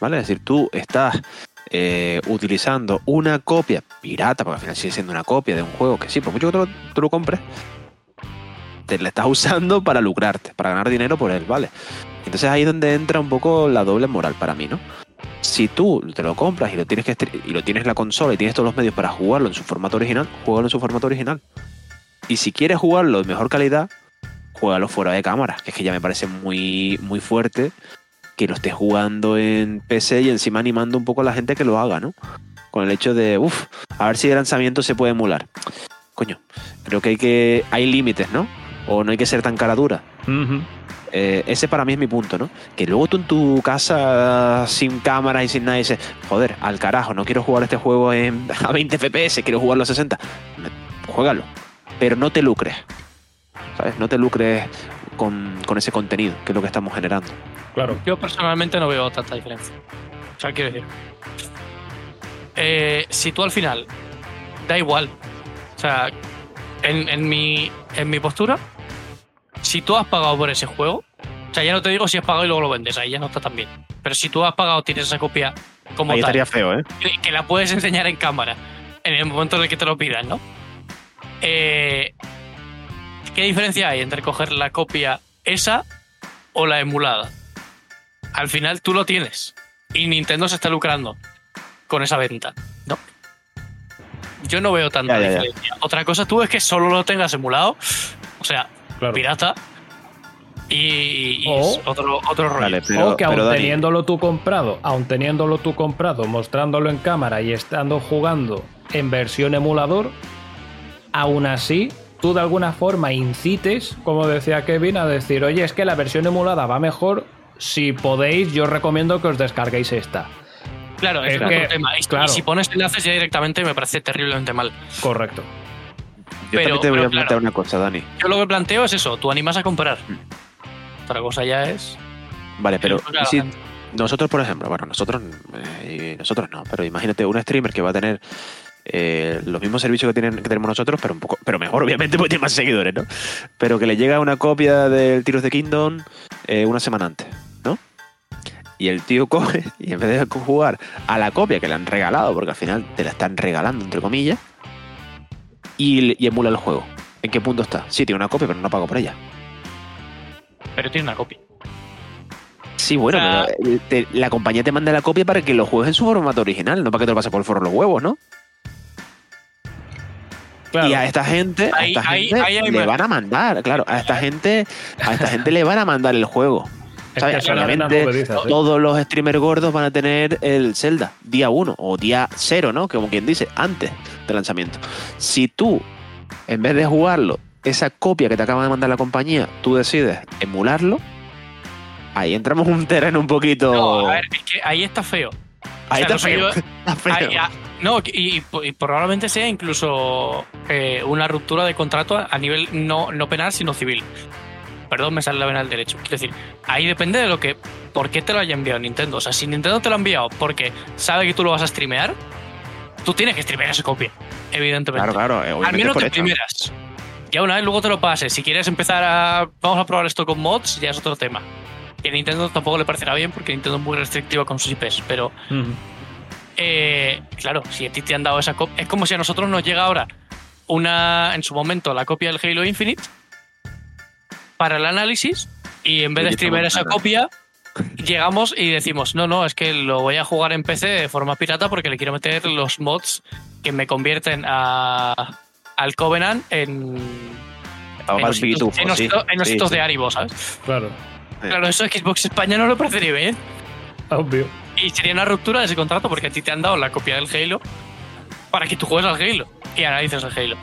¿Vale? Es decir, tú estás eh, utilizando una copia pirata, porque al final sigue siendo una copia de un juego que sí, por mucho que tú lo, tú lo compres, te la estás usando para lucrarte, para ganar dinero por él, ¿vale? Entonces ahí es donde entra un poco la doble moral para mí, ¿no? Si tú te lo compras y lo tienes que y lo tienes en la consola y tienes todos los medios para jugarlo en su formato original, juégalo en su formato original. Y si quieres jugarlo de mejor calidad, juégalo fuera de cámara, que es que ya me parece muy, muy fuerte que lo estés jugando en PC y encima animando un poco a la gente que lo haga, ¿no? Con el hecho de, uff, a ver si de lanzamiento se puede emular. Coño, creo que hay que. hay límites, ¿no? O no hay que ser tan cara dura. Ujú. Eh, ese para mí es mi punto, ¿no? Que luego tú en tu casa sin cámaras y sin nada dices, joder, al carajo, no quiero jugar este juego en, a 20 FPS, quiero jugarlo a 60. Juégalo, pero no te lucres, ¿sabes? No te lucres con, con ese contenido, que es lo que estamos generando. Claro. Yo personalmente no veo tanta diferencia. O sea, quiero decir. eh, si tú al final da igual. O sea, en, en mi, en mi postura, si tú has pagado por ese juego, o sea, ya no te digo si has pagado y luego lo vendes, ahí ya no está tan bien. Pero si tú has pagado, tienes esa copia como Ahí tal, estaría feo, ¿eh? que- la puedes enseñar en cámara en el momento en el que te lo pidan, ¿no? Eh, ¿Qué diferencia hay entre coger la copia esa o la emulada? Al final tú lo tienes y Nintendo se está lucrando con esa venta, ¿no? Yo no veo tanta Ya, ya, ya. diferencia. Otra cosa tú es que solo lo tengas emulado, o sea, Claro. pirata, y, y O- es otro, otro rollo. Vale, pero, o que aun Dani, teniéndolo tú comprado, aun teniéndolo tú comprado, mostrándolo en cámara y estando jugando en versión emulador, aún así tú de alguna forma incites, como decía Kevin, a decir, oye, es que la versión emulada va mejor, si podéis, yo os recomiendo que os descarguéis esta. Claro, es, Es otro que, tema. Y, claro. y si pones enlaces ya directamente me parece terriblemente mal. Correcto. Yo pero- también te voy a plantear claro. una cosa, Dani. Yo lo que planteo es eso, tú animas a comprar. Mm. Otra cosa ya es... Vale, pero Claro, ¿y si gente. nosotros, por ejemplo, bueno, nosotros, eh, nosotros no, pero imagínate un streamer que va a tener eh, los mismos servicios que, tienen, que tenemos nosotros, pero un poco, pero mejor, obviamente, porque tiene más seguidores, ¿no? Pero que le llega una copia del of the Kingdom eh, una semana antes, ¿no? y el tío coge y en vez de jugar a la copia que le han regalado, porque al final te la están regalando, entre comillas, y, y emula el juego. ¿En qué punto está? Sí, tiene una copia, pero no pago por ella. Pero tiene una copia. Sí, bueno, O sea- pero eh, te- la compañía te manda la copia para que lo juegues en su formato original, no para que te lo pases por el forro los huevos, ¿no? Claro. Y a esta gente, a Ahí- esta ahí- gente ahí hay le van a mandar, claro, a esta gente, a esta gente le van a mandar el juego. Es ¿Sabes? que son arenas Obviamente, ¿eh? todos los streamers gordos van a tener el Zelda día 1 o día 0, ¿no? Como quien dice, antes del lanzamiento. Si tú, en vez de jugarlo, esa copia que te acaba de mandar la compañía, tú decides emularlo, ahí entramos en un terreno un poquito. No, a ver, es que ahí está feo. ahí o sea, está feo. yo- está feo. Ahí, ah, no, y, y- y probablemente sea incluso eh, una ruptura de contrato a nivel no, no penal, sino civil. Perdón, me sale la vena del derecho. Quiero decir, ahí depende de lo que. ¿Por qué te lo haya enviado Nintendo? O sea, si Nintendo te lo ha enviado porque sabe que tú lo vas a streamear, tú tienes que streamear esa copia, evidentemente. Claro, claro. eh, Al menos esto. primeras. Ya una vez luego te lo pases. Si quieres empezar a. Vamos a probar esto con mods, ya es otro tema. Que a Nintendo tampoco le parecerá bien porque Nintendo es muy restrictiva con sus IPs. Pero, eh, claro, si a ti te han dado esa copia. Es como si a nosotros nos llega ahora una. En su momento, la copia del Halo Infinite para el análisis. Y en vez de Y streamear esa copia, llegamos y decimos: No, no, es que lo voy a jugar en PC de forma pirata porque le quiero meter los mods que me convierten a, al Covenant en, en ositos, pitufo, en sí, de Haribo, ¿sabes? Claro. Claro, eso Xbox España no lo parece ni bien. Obvio. Y sería una ruptura de ese contrato porque a ti te han dado la copia del Halo para que tú juegues al Halo y analices el Halo.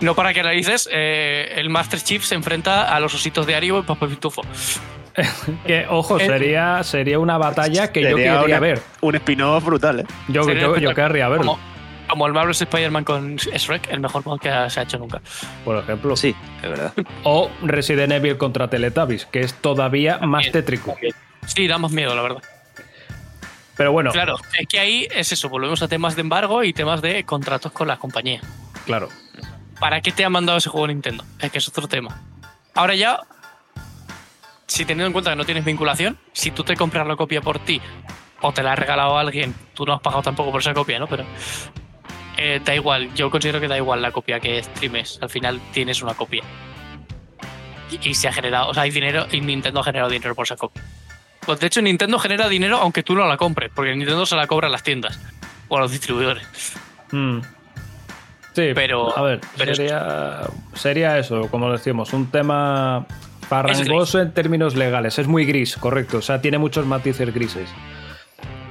No para que analices eh, el Master Chief se enfrenta a los ositos de Haribo y Papá Pitufo. Que, ojo, Eh, sería, sería una batalla que yo querría una- ver. Un spin-off brutal, ¿eh? Yo, yo, yo querría verlo, Como, como el Marvel's Spider-Man con Shrek, el mejor mod que se ha hecho nunca. por ejemplo. Sí, es verdad. O Resident Evil contra Teletubbies, que es todavía más tétrico. también. Sí, da más miedo, la verdad. Pero bueno, Claro, es que ahí es eso, volvemos a temas de embargo y temas de contratos con las compañías. claro. ¿Para qué te ha mandado ese juego Nintendo? Es que es otro tema. Ahora ya, si teniendo en cuenta que no tienes vinculación, si tú te compras la copia por ti o te la ha regalado alguien, tú no has pagado tampoco por esa copia, ¿no? Pero eh, da igual, yo considero que da igual la copia que streames. Al final tienes una copia. Y, se ha generado, o sea, hay dinero y Nintendo ha generado dinero por esa copia. Pues de hecho, Nintendo genera dinero aunque tú no la compres, porque Nintendo se la cobra a las tiendas o a los distribuidores. Mm. Sí, Pero- a ver, pero es- sería, sería eso, como decimos, un tema farrangoso en términos legales. Es muy gris, correcto. O sea, tiene muchos matices grises.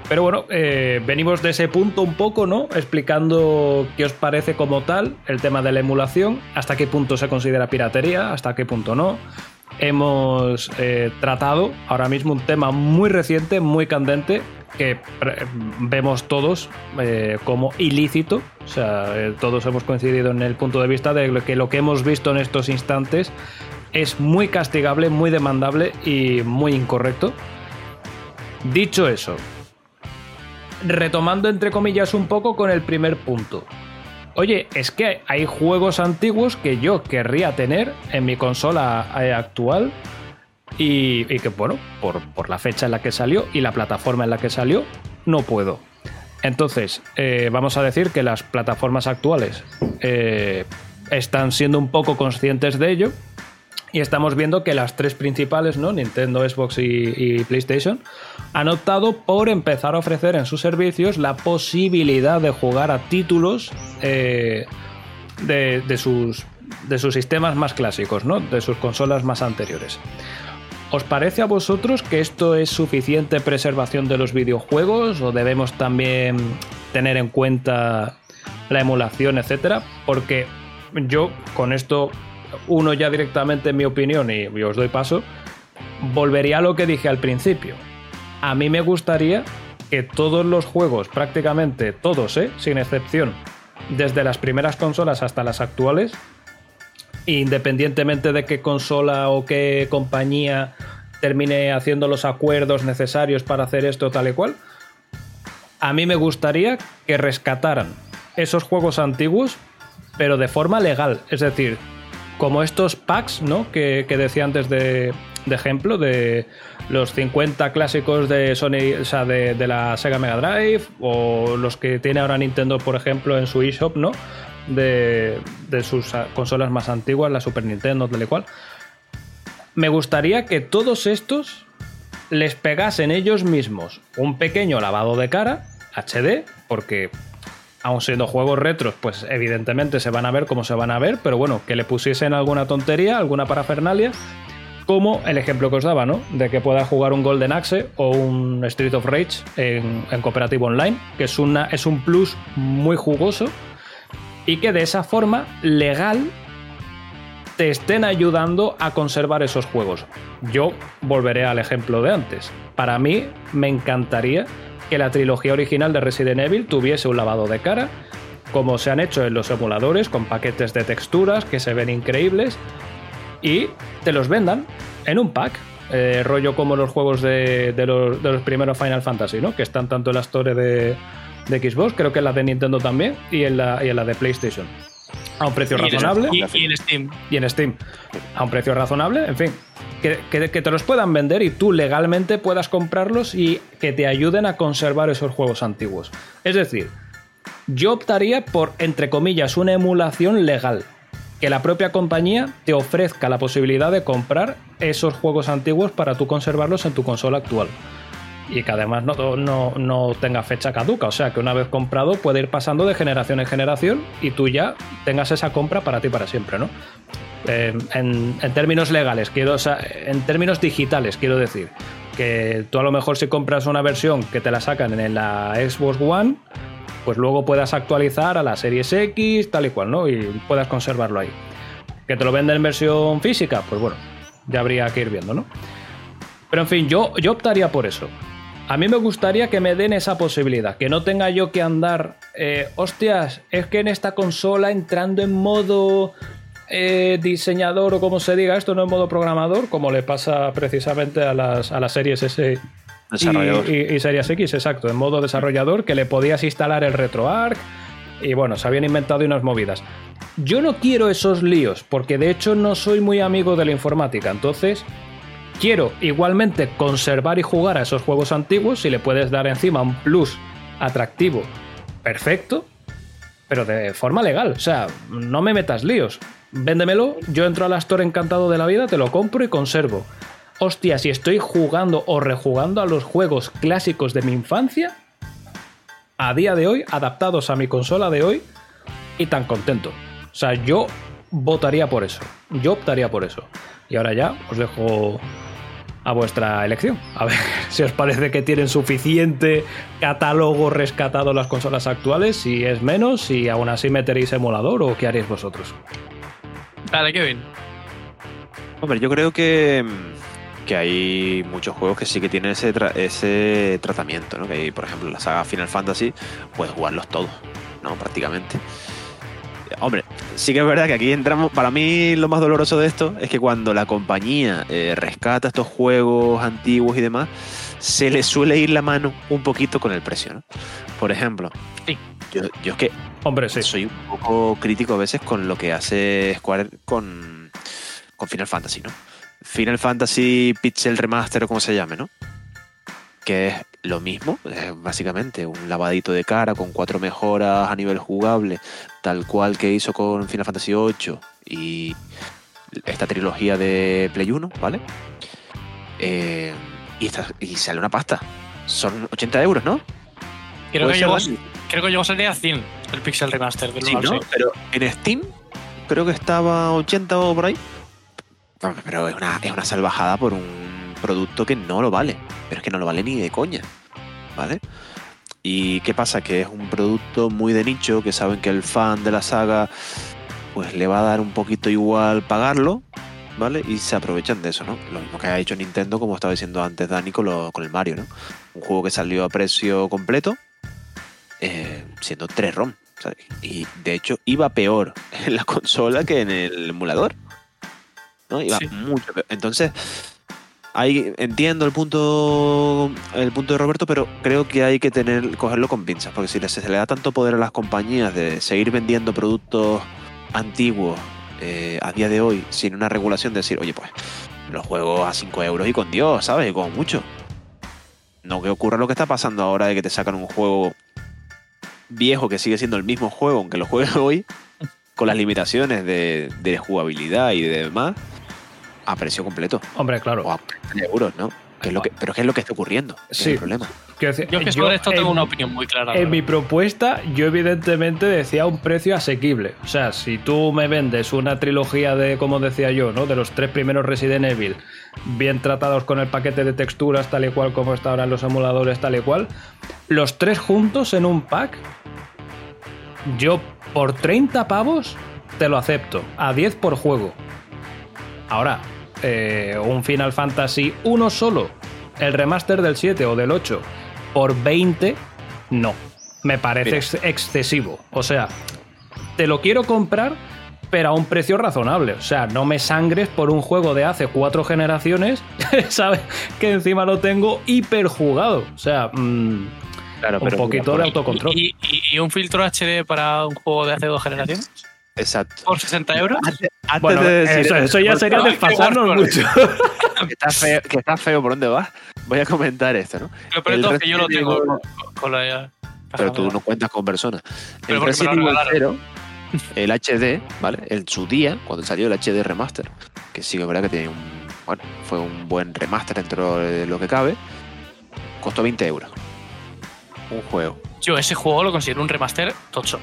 Pero bueno, eh, venimos de ese punto un poco, ¿no? Explicando qué os parece como tal el tema de la emulación, hasta qué punto se considera piratería, hasta qué punto no. Hemos eh, tratado ahora mismo un tema muy reciente, muy candente, que vemos todos eh, como ilícito. O sea, eh, todos hemos coincidido en el punto de vista de que lo que hemos visto en estos instantes es muy castigable, muy demandable y muy incorrecto. Dicho eso, retomando entre comillas un poco con el primer punto. Oye, es que hay juegos antiguos que yo querría tener en mi consola eh, actual y, que, bueno, por, por la fecha en la que salió y la plataforma en la que salió, no puedo. Entonces, eh, vamos a decir que las plataformas actuales eh, están siendo un poco conscientes de ello y estamos viendo que las tres principales, ¿no? Nintendo, Xbox y, PlayStation, han optado por empezar a ofrecer en sus servicios la posibilidad de jugar a títulos eh, de, de sus, de sus sistemas más clásicos, ¿no? De sus consolas más anteriores. ¿Os parece a vosotros que esto es suficiente preservación de los videojuegos o debemos también tener en cuenta la emulación, etcétera? Porque yo con esto uno ya directamente en mi opinión y, y os doy paso, volvería a lo que dije al principio. A mí me gustaría que todos los juegos, prácticamente todos, ¿eh? sin excepción, desde las primeras consolas hasta las actuales, independientemente de qué consola o qué compañía termine haciendo los acuerdos necesarios para hacer esto tal y cual, a mí me gustaría que rescataran esos juegos antiguos, pero de forma legal. Es decir, como estos packs, ¿no? Que, que decía antes de, de ejemplo, de los 50 clásicos de Sony, o sea, de, de la Sega Mega Drive, o los que tiene ahora Nintendo, por ejemplo, en su eShop, ¿no? De, de sus consolas más antiguas, la Super Nintendo, tal y cual. Me gustaría que todos estos les pegasen ellos mismos un pequeño lavado de cara, HD, porque aun siendo juegos retros, pues evidentemente se van a ver como se van a ver, pero bueno, que le pusiesen alguna tontería, alguna parafernalia, como el ejemplo que os daba, ¿no? De que pueda jugar un Golden Axe o un Street of Rage en, en cooperativo online, que es, una, es un plus muy jugoso y que de esa forma legal te estén ayudando a conservar esos juegos. Yo volveré al ejemplo de antes. Para mí me encantaría que la trilogía original de Resident Evil tuviese un lavado de cara, como se han hecho en los emuladores, con paquetes de texturas que se ven increíbles, y te los vendan en un pack. eh, rollo como los juegos de, de los, de los primeros Final Fantasy, ¿no? Que están tanto en la Store de, de Xbox, creo que en la de Nintendo también, y en la, y en la de PlayStation. A un precio Y en- razonable Y, y en Steam. y en Steam a un precio razonable, en fin, que, te los puedan vender y tú legalmente puedas comprarlos y que te ayuden a conservar esos juegos antiguos. Es decir, yo optaría por, entre comillas, una emulación legal. Que la propia compañía te ofrezca la posibilidad de comprar esos juegos antiguos para tú conservarlos en tu consola actual. Y que además no, no, no tenga fecha caduca. O sea, que una vez comprado puede ir pasando de generación en generación y tú ya tengas esa compra para ti para siempre, ¿no? Eh, en, en términos legales, quiero, o en términos digitales, quiero decir. Que tú a lo mejor si compras una versión que te la sacan en la Xbox One, pues luego puedas actualizar a la Series X, tal y cual, ¿no? Y puedas conservarlo ahí. Que te lo venden en versión física, pues bueno, ya habría que ir viendo, ¿no? Pero en fin, yo, yo optaría por eso. A mí me gustaría que me den esa posibilidad, que no tenga yo que andar, eh, hostias, es que en esta consola entrando en modo eh, diseñador o como se diga esto, no en modo programador, como le pasa precisamente a las, a las series S y- y Series X, exacto, en modo desarrollador, que le podías instalar el RetroArch y bueno, se habían inventado unas movidas. Yo no quiero esos líos, porque de hecho no soy muy amigo de la informática, entonces quiero igualmente conservar y jugar a esos juegos antiguos si le puedes dar encima un plus atractivo, perfecto, pero de forma legal, o sea, no me metas líos. Véndemelo, yo entro a la Store encantado de la vida, te lo compro y conservo. Hostia, si estoy jugando o rejugando a los juegos clásicos de mi infancia, a día de hoy, adaptados a mi consola de hoy, y tan contento. O sea, yo votaría por eso. Yo optaría por eso. Y ahora ya os dejo a vuestra elección. A ver si os parece que tienen suficiente catálogo rescatado las consolas actuales, si es menos, si aún así meteréis emulador o qué haréis vosotros. Dale, Kevin. Hombre, yo creo que, que hay muchos juegos que sí que tienen ese, tra- ese tratamiento, ¿no? Que hay, por ejemplo, la saga Final Fantasy, puedes jugarlos todos, ¿no? Prácticamente. Hombre, sí que es verdad que aquí entramos. Para mí, lo más doloroso de esto es que cuando la compañía eh, rescata estos juegos antiguos y demás, se le suele ir la mano un poquito con el precio, ¿no? Por ejemplo, Sí. yo, yo es que Hombre, sí. soy un poco crítico a veces con lo que hace Square con, con Final Fantasy, ¿no? Final Fantasy Pixel Remaster o como se llame, ¿no? Que es lo mismo, es básicamente un lavadito de cara con cuatro mejoras a nivel jugable, tal cual que hizo con Final Fantasy VIII y esta trilogía de Play 1, ¿vale? Eh, y, esta- y sale una pasta. Son 80 euros, ¿no? Creo que, llegó, creo que llegó a salir a 100 el Pixel Remaster del Sí, 1 al ¿no? 6. Pero en Steam creo que estaba 80 o por ahí. Pero es una, es una salvajada por un producto que no lo vale. Pero es que no lo vale ni de coña. ¿Vale? ¿Y qué pasa? Que es un producto muy de nicho, que saben que el fan de la saga pues le va a dar un poquito igual pagarlo, ¿vale? Y se aprovechan de eso, ¿no? Lo mismo que ha hecho Nintendo, como estaba diciendo antes Dani, con, lo- con el Mario, ¿no? Un juego que salió a precio completo, eh, siendo 3 ROM. ¿sabes? Y de hecho iba peor en la consola que en el emulador. ¿no? Iba Sí. mucho peor. Entonces, ahí entiendo el punto, el punto de Roberto, pero creo que hay que tener, cogerlo con pinzas, porque si se le da tanto poder a las compañías de seguir vendiendo productos antiguos eh, a día de hoy sin una regulación, de decir, oye, pues los juegos a 5 euros y con Dios, ¿sabes? Y con mucho. No que ocurra lo que está pasando ahora de que te sacan un juego viejo que sigue siendo el mismo juego, aunque lo juegues hoy, con las limitaciones de, de jugabilidad y de demás, a precio completo. Hombre, claro. O a 30 euros, ¿no? Que es lo que, pero ¿qué es lo que está ocurriendo? ¿Qué es Sí. el problema? Decir, Yo que sobre esto tengo en- una opinión muy clara. En mi propuesta, yo evidentemente decía un precio asequible. O sea, si tú me vendes una trilogía de, como decía yo, ¿no? De los tres primeros Resident Evil, bien tratados con el paquete de texturas, tal y cual como está ahora en los emuladores, tal y cual, los tres juntos en un pack, yo por 30 pavos te lo acepto. A 10 por juego. Ahora, eh, un Final Fantasy uno solo, el remaster del 7 o del 8, por 20, no. Me parece ex- excesivo. O sea, te lo quiero comprar, pero a un precio razonable. O sea, no me sangres por un juego de hace cuatro generaciones, ¿sabes? Que encima lo tengo hiperjugado. O sea, mm, Claro, un poquito de autocontrol. ¿Y, y- y un filtro HD para un juego de hace dos generaciones? Exacto. ¿Por 60 euros? Antes, antes Bueno, de decir eso, eso ya sería desfasarnos mucho. que está, feo, que está feo por dónde vas, voy a comentar esto, ¿no? Lo peor de El todo es que yo lo Resident tengo Evil- con, con la. Pero tú no cuentas con personas. Pero el Resident Evil regalaron. 0, el HD, ¿vale? En su día, cuando salió el HD Remaster, que sí que es verdad que tiene un. Bueno, fue un buen remaster dentro de lo que cabe, costó 20 euros. Un juego. Yo ese juego lo considero un remaster tocho.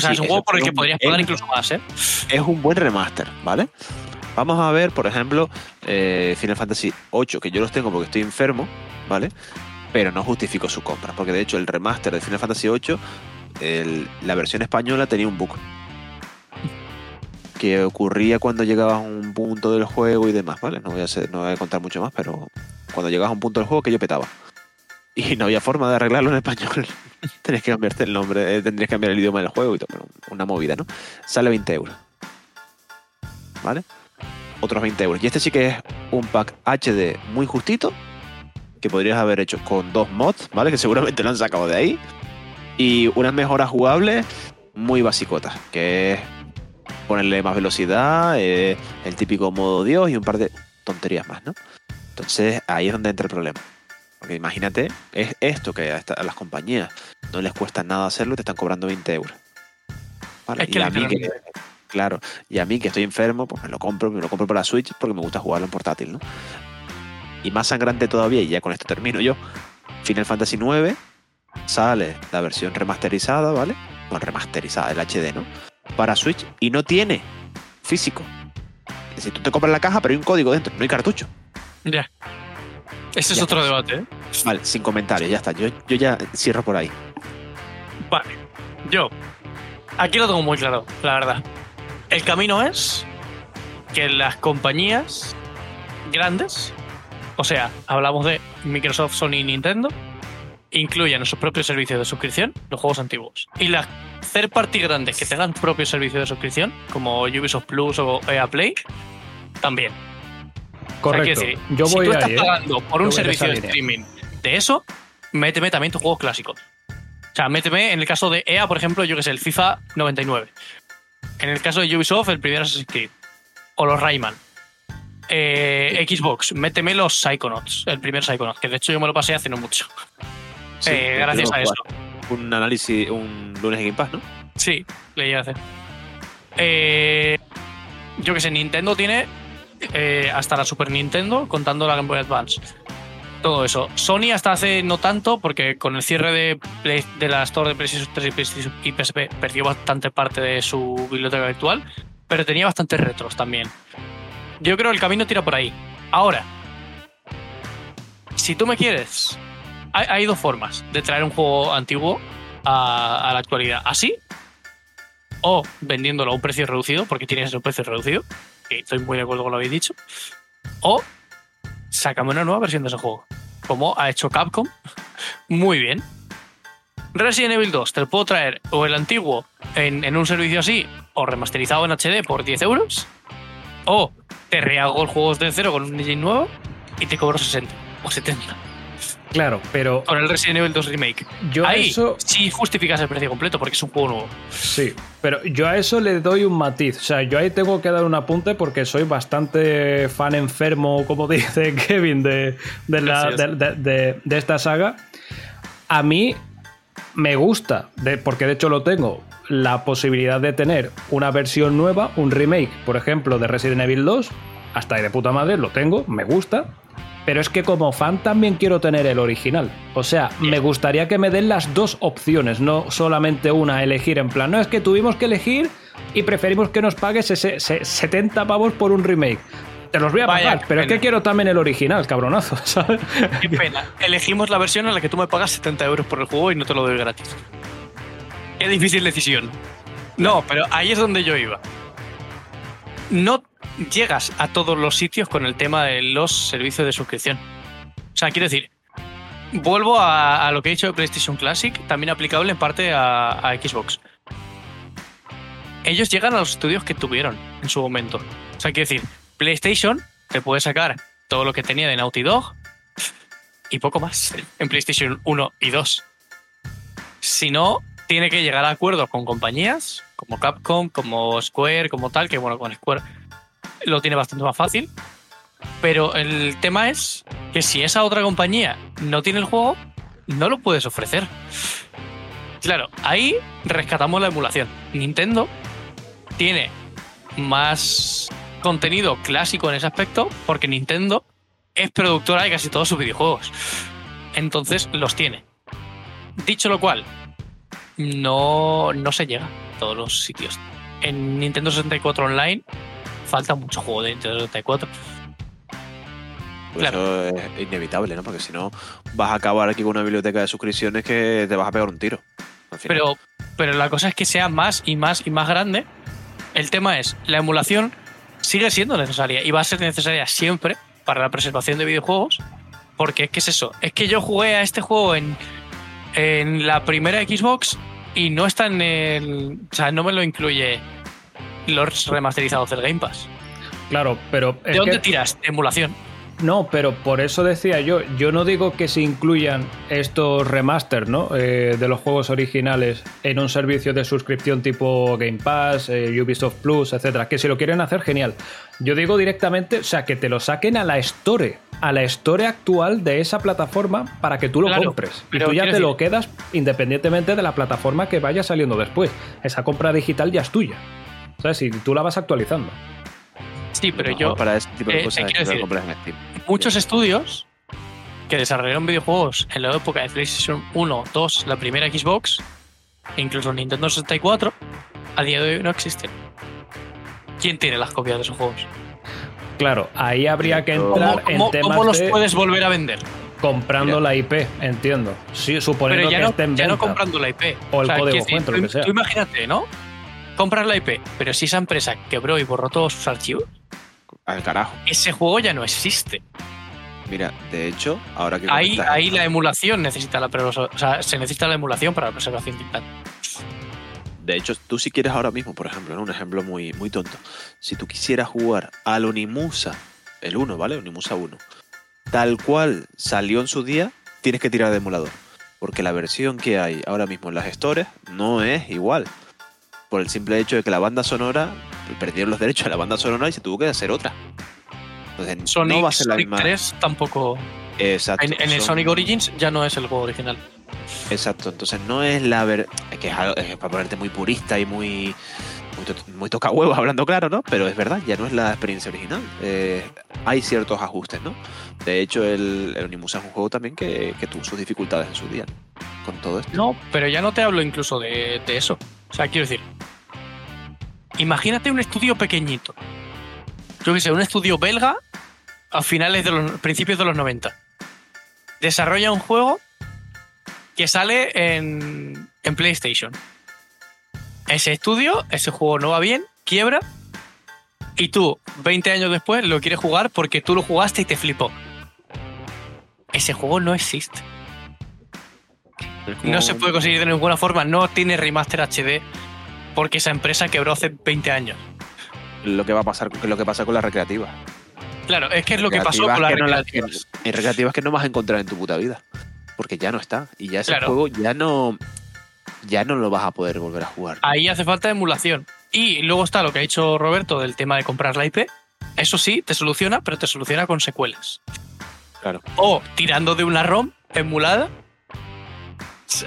O sea, Sí, es un juego por el que podrías pagar incluso más, ¿eh? Es un buen remaster, ¿vale? Vamos a ver, por ejemplo, eh, Final Fantasy VIII, que yo los tengo porque estoy enfermo, ¿vale? Pero no justifico su compra, porque de hecho el remaster de Final Fantasy VIII, el- la versión española tenía un bug. Que ocurría cuando llegabas a un punto del juego y demás, ¿vale? No voy a, hacer- no voy a contar mucho más, pero cuando llegabas a un punto del juego que yo petaba. Y no había forma de arreglarlo en español. Tenías que cambiarte el nombre, eh, tendrías que cambiar el idioma del juego y todo. bueno, una movida, ¿no? Sale 20 euros. ¿Vale? Otros 20 euros. Y este sí que es un pack HD muy justito, que podrías haber hecho con dos mods, ¿vale? Que seguramente lo han sacado de ahí. Y unas mejoras jugables muy basicotas, que es ponerle más velocidad, eh, el típico modo Dios y un par de tonterías más, ¿no? Entonces ahí es donde entra el problema. Porque imagínate, es esto que a, las compañías no les cuesta nada hacerlo y te están cobrando 20 euros. ¿Vale? Es que y a mí que, claro, y a mí que estoy enfermo, pues me lo compro, me lo compro para Switch porque me gusta jugarlo en portátil, ¿no? Y más sangrante todavía, y ya con esto termino yo. Final Fantasy IX sale la versión remasterizada, ¿vale? Bueno, remasterizada, el HD, ¿no? Para Switch y no tiene físico. Es decir, tú te compras la caja, pero hay un código dentro, no hay cartucho. Ya. Ese es otro está. debate, ¿eh? Vale, sin comentarios, ya está. Yo, yo ya cierro por ahí. Vale. Yo. Aquí lo tengo muy claro, la verdad. El camino es que las compañías grandes, o sea, hablamos de Microsoft, Sony y Nintendo, incluyan en sus propios servicios de suscripción los juegos antiguos. Y las third party grandes que tengan propios servicios de suscripción, como Ubisoft Plus o EA Play, también. Correcto. O sea, quiero decir, Yo si voy tú estás ahí, ¿eh? pagando por un servicio de streaming de eso, méteme también tus juegos clásicos. O sea, méteme en el caso de EA, por ejemplo, yo que sé, el FIFA 99. En el caso de Ubisoft, el primer Assassin's Creed. O los Rayman. Eh, Xbox, méteme los Psychonauts, el primer Psychonauts, que de hecho yo me lo pasé hace no mucho. Sí, Eh, gracias a eso. Un análisis, un lunes en Game Pass, ¿no? Sí, le iba a hacer. Eh, yo que sé, Nintendo tiene eh, hasta la Super Nintendo, contando la Game Boy Advance. Todo eso. Sony hasta hace no tanto, porque con el cierre de, Play- de la Store de PlayStation 3 y PSP perdió bastante parte de su biblioteca virtual, pero tenía bastantes retros también. Yo creo que el camino tira por ahí. Ahora, si tú me quieres, hay, dos formas de traer un juego antiguo a, a la actualidad. Así, o vendiéndolo a un precio reducido, porque tiene ese precio reducido, que estoy muy de acuerdo con lo que habéis dicho, o sácame una nueva versión de ese juego, como ha hecho Capcom, muy bien. Resident Evil 2, te lo puedo traer o el antiguo en, en un servicio así, o remasterizado en HD por 10 euros, o te rehago el juego desde cero con un engine nuevo y te cobro 60 o 70. Claro, pero Con el Resident Evil 2 Remake. yo a Ahí eso sí justificas el precio completo porque es un juego nuevo. Sí, pero yo a eso le doy un matiz. O sea, yo ahí tengo que dar un apunte porque soy bastante fan enfermo, como dice Kevin, de, de, la- de- de- esta saga. A mí me gusta, porque de hecho lo tengo, la posibilidad de tener una versión nueva, un remake, por ejemplo, de Resident Evil 2. Hasta ahí de puta madre, lo tengo, me gusta. Pero es que como fan también quiero tener el original. O sea, me gustaría que me den las dos opciones, no solamente una elegir en plan, no es que tuvimos que elegir y preferimos que nos pagues ese, ese 70 pavos por un remake. Te los voy a Vaya, pagar, pero es que quiero también el original, cabronazo, ¿sabes? Qué pena. Elegimos la versión en la que tú me pagas 70 euros por el juego y no te lo doy gratis. Qué difícil decisión. No, pero ahí es donde yo iba. No llegas a todos los sitios con el tema de los servicios de suscripción. O sea, quiero decir, vuelvo a, lo que he dicho de PlayStation Classic, también aplicable en parte a, a Xbox. Ellos llegan a los estudios que tuvieron en su momento. O sea, quiero decir, PlayStation te puede sacar todo lo que tenía de Naughty Dog y poco más en PlayStation 1 y 2. Si no, tiene que llegar a acuerdos con compañías como Capcom, como Square, como tal, que bueno, con Square lo tiene bastante más fácil. Pero el tema es que si esa otra compañía no tiene el juego, no lo puedes ofrecer. Claro, ahí rescatamos la emulación. Nintendo tiene más contenido clásico en ese aspecto porque Nintendo es productora de casi todos sus videojuegos. Entonces los tiene. Dicho lo cual, no, no se llega todos los sitios. En Nintendo 64 Online falta mucho juego de Nintendo 64. Pues Claro. Eso es inevitable, ¿no? Porque si no, vas a acabar aquí con una biblioteca de suscripciones que te vas a pegar un tiro. al final. Pero, pero la cosa es que sea más y más y más grande. El tema es, la emulación sigue siendo necesaria y va a ser necesaria siempre para la preservación de videojuegos. Porque es que es eso, es que yo jugué a este juego en, en la primera Xbox y no está en el... O sea, no me lo incluye los remasterizados del Game Pass. Claro, pero ¿De dónde que- tiras? Emulación. No, pero por eso decía yo, yo no digo que se incluyan estos remasters, ¿no? Eh, de los juegos originales en un servicio de suscripción tipo Game Pass, eh, Ubisoft Plus, etcétera. Que si lo quieren hacer, genial. Yo digo directamente, o sea, que te lo saquen a la Store, a la Store actual de esa plataforma para que tú lo Claro, compres. Y tú ya te lo quedas independientemente de la plataforma que vaya saliendo después. Esa compra digital ya es tuya. ¿Sabes? Y tú la vas actualizando. Sí, pero yo... mejor para ese tipo de eh, cosas hay quiero que decir, compras en Steam. muchos estudios que desarrollaron videojuegos en la época de PlayStation 1, 2, la primera Xbox, e incluso Nintendo 64, a día de hoy no existen. ¿Quién tiene las copias de esos juegos? Claro, ahí habría que ¿Cómo- entrar ¿Cómo, en cómo- temas cómo los de puedes volver a vender? comprando Mira. la IP, entiendo. Sí, suponiendo Pero ya, que no, esté en ya no comprando la IP. O el código fuente, lo tú, que sea. tú imagínate, ¿no? Compras la IP, pero si esa empresa quebró y borró todos sus archivos, Al carajo. ese juego ya no existe. Mira, de hecho, ahora que Ahí, comentas ahí la emulación necesita la preservación. O sea, se necesita la emulación para la preservación digital. De hecho, tú si quieres ahora mismo, por ejemplo, ¿no? un ejemplo muy, muy tonto. Si tú quisieras jugar al Onimusa, el 1, ¿vale? Onimusa 1, tal cual salió en su día, tienes que tirar de emulador. Porque la versión que hay ahora mismo en las stores no es igual. Por el simple hecho de que la banda sonora, perdieron los derechos de la banda sonora y se tuvo que hacer otra. Entonces, Sonic, no va a ser la Sonic misma. 3 tampoco. Exacto. En, en el son- Sonic Origins ya no es el juego original. Exacto, entonces no es la ver es que es, algo- es para ponerte muy purista y muy muy, to- muy toca huevos hablando claro, ¿no? Pero es verdad, ya no es la experiencia original. Eh, hay ciertos ajustes, ¿no? De hecho, el, el Onimusa es un juego también que, tuvo sus dificultades en su día con todo esto. No, pero ya no te hablo incluso de, de eso. O sea, quiero decir, imagínate un estudio pequeñito. Yo qué sé, un estudio belga a finales de los principios de los 90. Desarrolla un juego que sale en, en PlayStation. Ese estudio, ese juego no va bien, quiebra, y tú, 20 años después, lo quieres jugar porque tú lo jugaste y te flipó. Ese juego no existe. No se puede conseguir de ninguna forma. No tiene remaster HD porque esa empresa quebró hace 20 años. Lo que va a pasar, lo que pasa con las recreativas. Claro, es que es lo que pasó Recreativas con las que no las- recreativas. En recreativas que no vas a encontrar en tu puta vida. Porque ya no está. Y ya ese Claro. juego ya no, ya no lo vas a poder volver a jugar. Ahí hace falta emulación. Y luego está lo que ha dicho Roberto del tema de comprar la IP. Eso sí, te soluciona, pero te soluciona con secuelas. Claro. O tirando de una ROM emulada,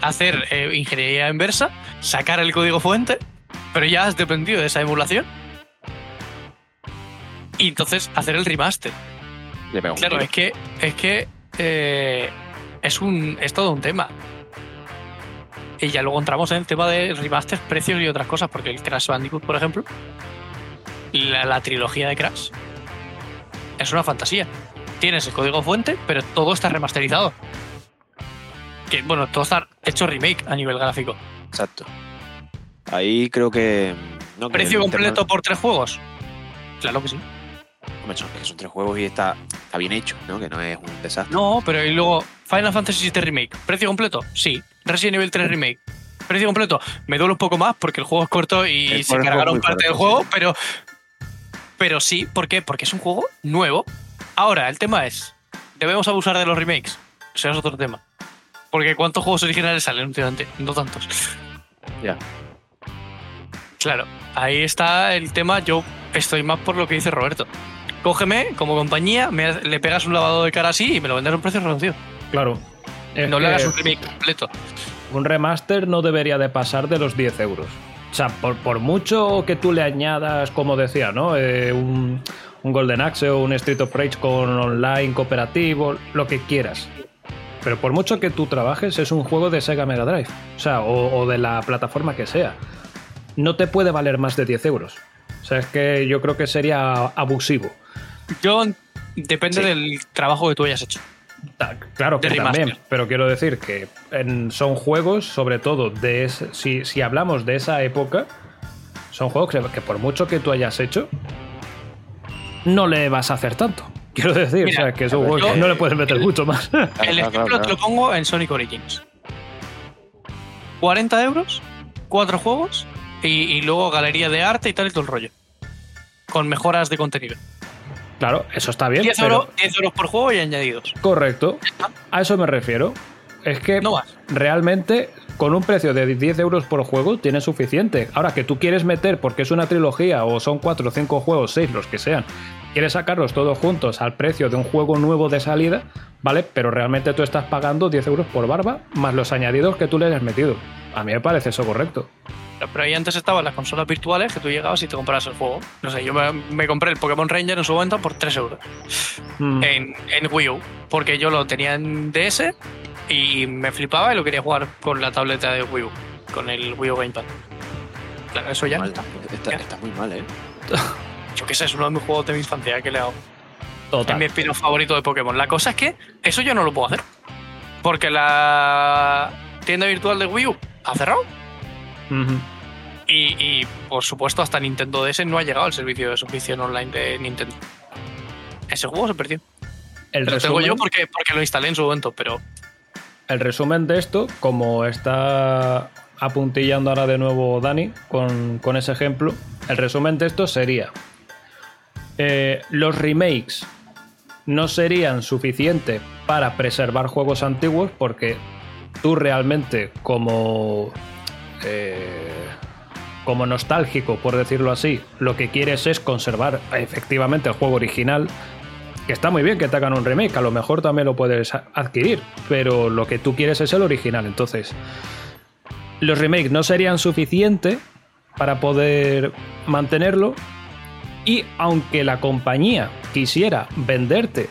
hacer eh, ingeniería inversa, sacar el código fuente, pero ya has dependido de esa emulación. Y entonces hacer el remaster. Claro, es que es que eh, es un es todo un tema. Y ya luego entramos en el tema de remaster, precios y otras cosas, porque el Crash Bandicoot, por ejemplo, la, la trilogía de Crash es una fantasía. Tienes el código fuente, pero todo está remasterizado. Que bueno, todo está hecho remake a nivel gráfico. Exacto. Ahí creo que. no, que ¿Precio completo por tres juegos? Claro que sí. Hombre, son, que son tres juegos y está, está bien hecho, ¿no? Que no es un desastre. No, pero y luego Final Fantasy VII Remake. ¿Precio completo? Sí. Resident Evil 3 Remake. ¿Precio completo? Me duele un poco más porque el juego es corto y El se cargaron parte del juego, sí. pero. Pero sí, ¿por qué? Porque es un juego nuevo. Ahora, el tema es: ¿debemos abusar de los remakes? Ese es otro tema. Porque ¿cuántos juegos originales salen últimamente? No tantos. Ya. Claro, ahí está el tema. Yo estoy más por lo que dice Roberto. Cógeme como compañía, me- le pegas un lavado de cara así y me lo vendes a un precio reducido. Claro. Es no le hagas un remake completo. un remaster no debería de pasar de los 10 euros. O sea, por, por mucho que tú le añadas, como decía, ¿no? Eh, un, un Golden Axe o un Street of Rage con online cooperativo, lo que quieras. Pero por mucho que tú trabajes, es un juego de Sega Mega Drive. O sea, o, o de la plataforma que sea. No te puede valer más de 10 euros. O sea, es que yo creo que sería abusivo. Yo depende Sí. del trabajo que tú hayas hecho. Claro que también, pero quiero decir que en- son juegos, sobre todo, de ese- si, si hablamos de esa época, son juegos que, que por mucho que tú hayas hecho, no le vas a hacer tanto. Quiero decir, Mira, o sea, que es un yo- juego que no le puedes meter mucho más. El ejemplo te lo pongo en Sonic Origins. 40 euros, cuatro juegos y, y luego galería de arte y tal y todo el rollo. Con mejoras de contenido. Claro, eso está bien. 10 pero- euros, 10 euros por juego y añadidos. Correcto. A eso me refiero. Es que No realmente con un precio de 10 euros por juego tienes suficiente. Ahora que tú quieres meter, porque es una trilogía o son 4 o 5 juegos, 6 los que sean, quieres sacarlos todos juntos al precio de un juego nuevo de salida, ¿vale? Pero realmente tú estás pagando 10 euros por barba más los añadidos que tú le has metido. A mí me parece eso correcto. Pero ahí antes estaban las consolas virtuales que tú llegabas y te comprabas el juego. No sé, yo me, me compré el Pokémon Ranger en su momento por 3 euros. Mm. en, en Wii U, porque yo lo tenía en DS y me flipaba y lo quería jugar con la tableta de Wii U, con el Wii U Gamepad. Claro, eso ya Mal, está. está, Ya. está muy mal, ¿eh? Yo qué sé, es uno de mis juegos de mi infancia que le hago. Es Total. mi spin favorito de Pokémon. La cosa es que eso yo no lo puedo hacer. Porque la tienda virtual de Wii U ha cerrado. Y, y, por supuesto, hasta Nintendo DS no ha llegado el servicio de suscripción online de Nintendo. Ese juego se perdió. El Lo tengo resumen- yo porque, porque lo instalé en su momento, pero El resumen de esto, como está apuntillando ahora de nuevo Dani con, con ese ejemplo, el resumen de esto sería, eh, los remakes no serían suficientes para preservar juegos antiguos porque tú realmente como... eh, como nostálgico, por decirlo así, lo que quieres es conservar efectivamente el juego original, que está muy bien que te hagan un remake, a lo mejor también lo puedes adquirir, pero lo que tú quieres es el original. Entonces, los remakes no serían suficientes para poder mantenerlo. Y aunque la compañía quisiera venderte,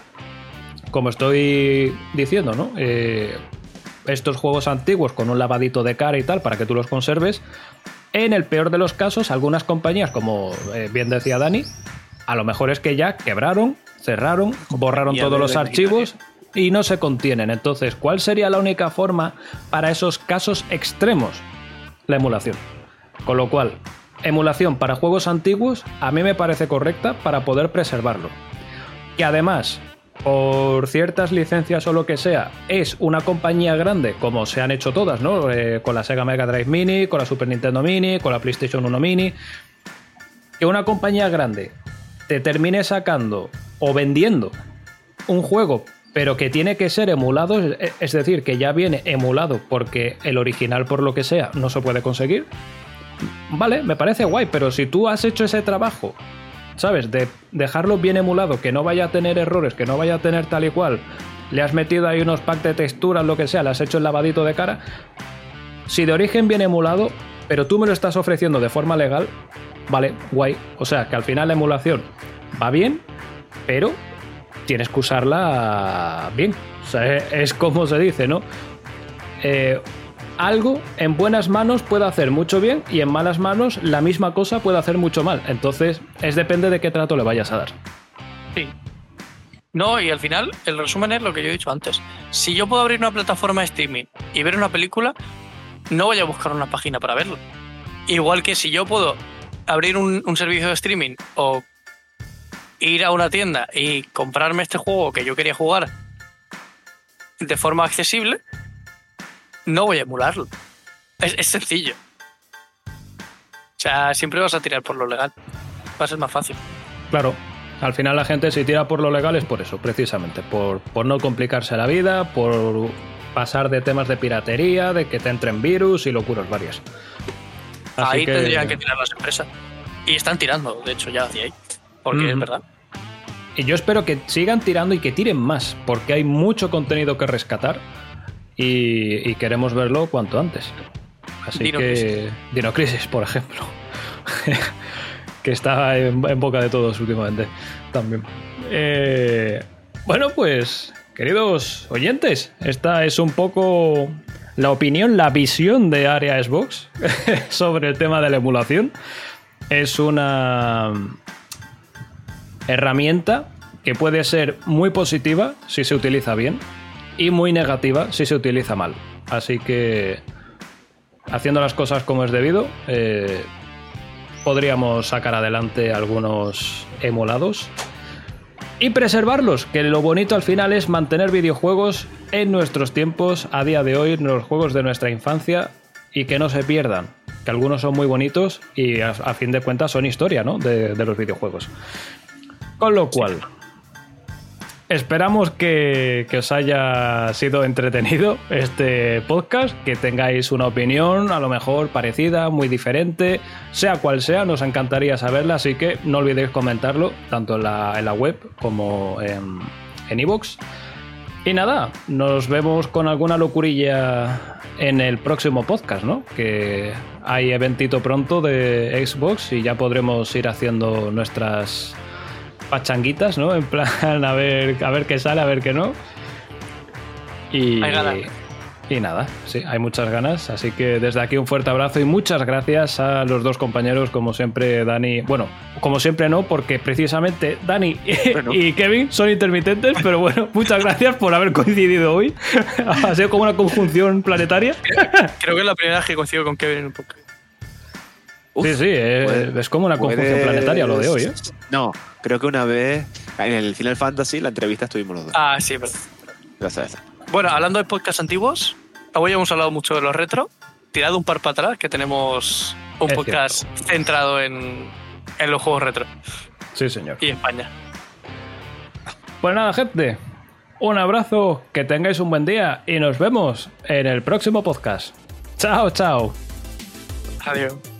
como estoy diciendo, ¿no? Eh, estos juegos antiguos con un lavadito de cara y tal para que tú los conserves, en el peor de los casos, algunas compañías, como eh, bien decía Dani, a lo mejor es que ya quebraron, cerraron, borraron todos los archivos y no se contienen. Entonces, ¿cuál sería la única forma para esos casos extremos? La emulación. Con lo cual, emulación para juegos antiguos a mí me parece correcta para poder preservarlo. Que además, por ciertas licencias o lo que sea, es una compañía grande, como se han hecho todas, ¿no? Eh, con la Sega Mega Drive Mini, con la Super Nintendo Mini, con la PlayStation 1 Mini. Que una compañía grande te termine sacando o vendiendo un juego pero que tiene que ser emulado, es- es decir, que ya viene emulado porque el original, por lo que sea, no se puede conseguir. Vale, me parece guay, pero si tú has hecho ese trabajo, ¿sabes? De dejarlo bien emulado, que no vaya a tener errores, que no vaya a tener tal y cual, le has metido ahí unos packs de texturas, lo que sea, le has hecho el lavadito de cara. Si de origen viene emulado, pero tú me lo estás ofreciendo de forma legal, vale, guay. O sea, que al final la emulación va bien, pero tienes que usarla bien. Es como se dice, ¿no? Eh, algo en buenas manos puede hacer mucho bien y en malas manos la misma cosa puede hacer mucho mal. Entonces, es depende de qué trato le vayas a dar. Sí. No, y al final, el resumen es lo que yo he dicho antes. Si yo puedo abrir una plataforma de streaming y ver una película, no voy a buscar una página para verlo. Igual que si yo puedo abrir un, un servicio de streaming o ir a una tienda y comprarme este juego que yo quería jugar de forma accesible, no voy a emularlo. Es, es sencillo. O sea, siempre vas a tirar por lo legal. Va a ser más fácil. Claro, al final la gente si tira por lo legal es por eso, precisamente, por, por no complicarse la vida, por pasar de temas de piratería, de que te entren virus y locuras varias. Así ahí que- tendrían que tirar las empresas. Y están tirando, de hecho, ya hacia ahí. Porque es verdad. Y yo espero que sigan tirando y que tiren más, porque hay mucho contenido que rescatar y, y queremos verlo cuanto antes. Así Dino que. Crisis. Dino Crisis, por ejemplo. que está en, en boca de todos últimamente también. Eh, bueno, pues, queridos oyentes, esta es un poco la opinión, la visión de Area Xbox sobre el tema de la emulación. Es una herramienta que puede ser muy positiva si se utiliza bien y muy negativa si se utiliza mal. Así que haciendo las cosas como es debido, eh, podríamos sacar adelante algunos emulados y preservarlos, que lo bonito al final es mantener videojuegos en nuestros tiempos, a día de hoy, en los juegos de nuestra infancia y que no se pierdan, que algunos son muy bonitos y a, fin de cuentas son historia ¿no? de, de los videojuegos. Con lo cual, esperamos que, os haya sido entretenido este podcast, que tengáis una opinión a lo mejor parecida, muy diferente, sea cual sea, nos encantaría saberla, así que no olvidéis comentarlo tanto en la, web como en en iVoox. y nada, nos vemos con alguna locurilla en el próximo podcast, ¿no? Que hay eventito pronto de Xbox y ya podremos ir haciendo nuestras pachanguitas, ¿no? En plan, a ver, a ver qué sale, a ver qué no. Y, Hay ganas. y nada, sí, hay muchas ganas. Así que desde aquí un fuerte abrazo y muchas gracias a los dos compañeros, como siempre, Dani. Bueno, como siempre no, porque precisamente Dani Bueno. y Kevin son intermitentes, pero bueno, muchas gracias por haber coincidido hoy. ha sido como una conjunción planetaria. Creo que es la primera vez que coincido con Kevin en un podcast. Uf, sí, sí, es, puedes- es como una conjunción puedes- planetaria lo de hoy, ¿eh? No, creo que una vez en el Final Fantasy la entrevista estuvimos los dos. Ah, sí, verdad. Ya sabes. Bueno, hablando de podcasts antiguos, hoy hemos hablado mucho de los retro. Tirado un par para atrás, que tenemos un Es podcast centrado en, en los juegos retro Sí, señor. y España. Pues nada, gente. Un abrazo, que tengáis un buen día y nos vemos en el próximo podcast. Chao, chao. Adiós.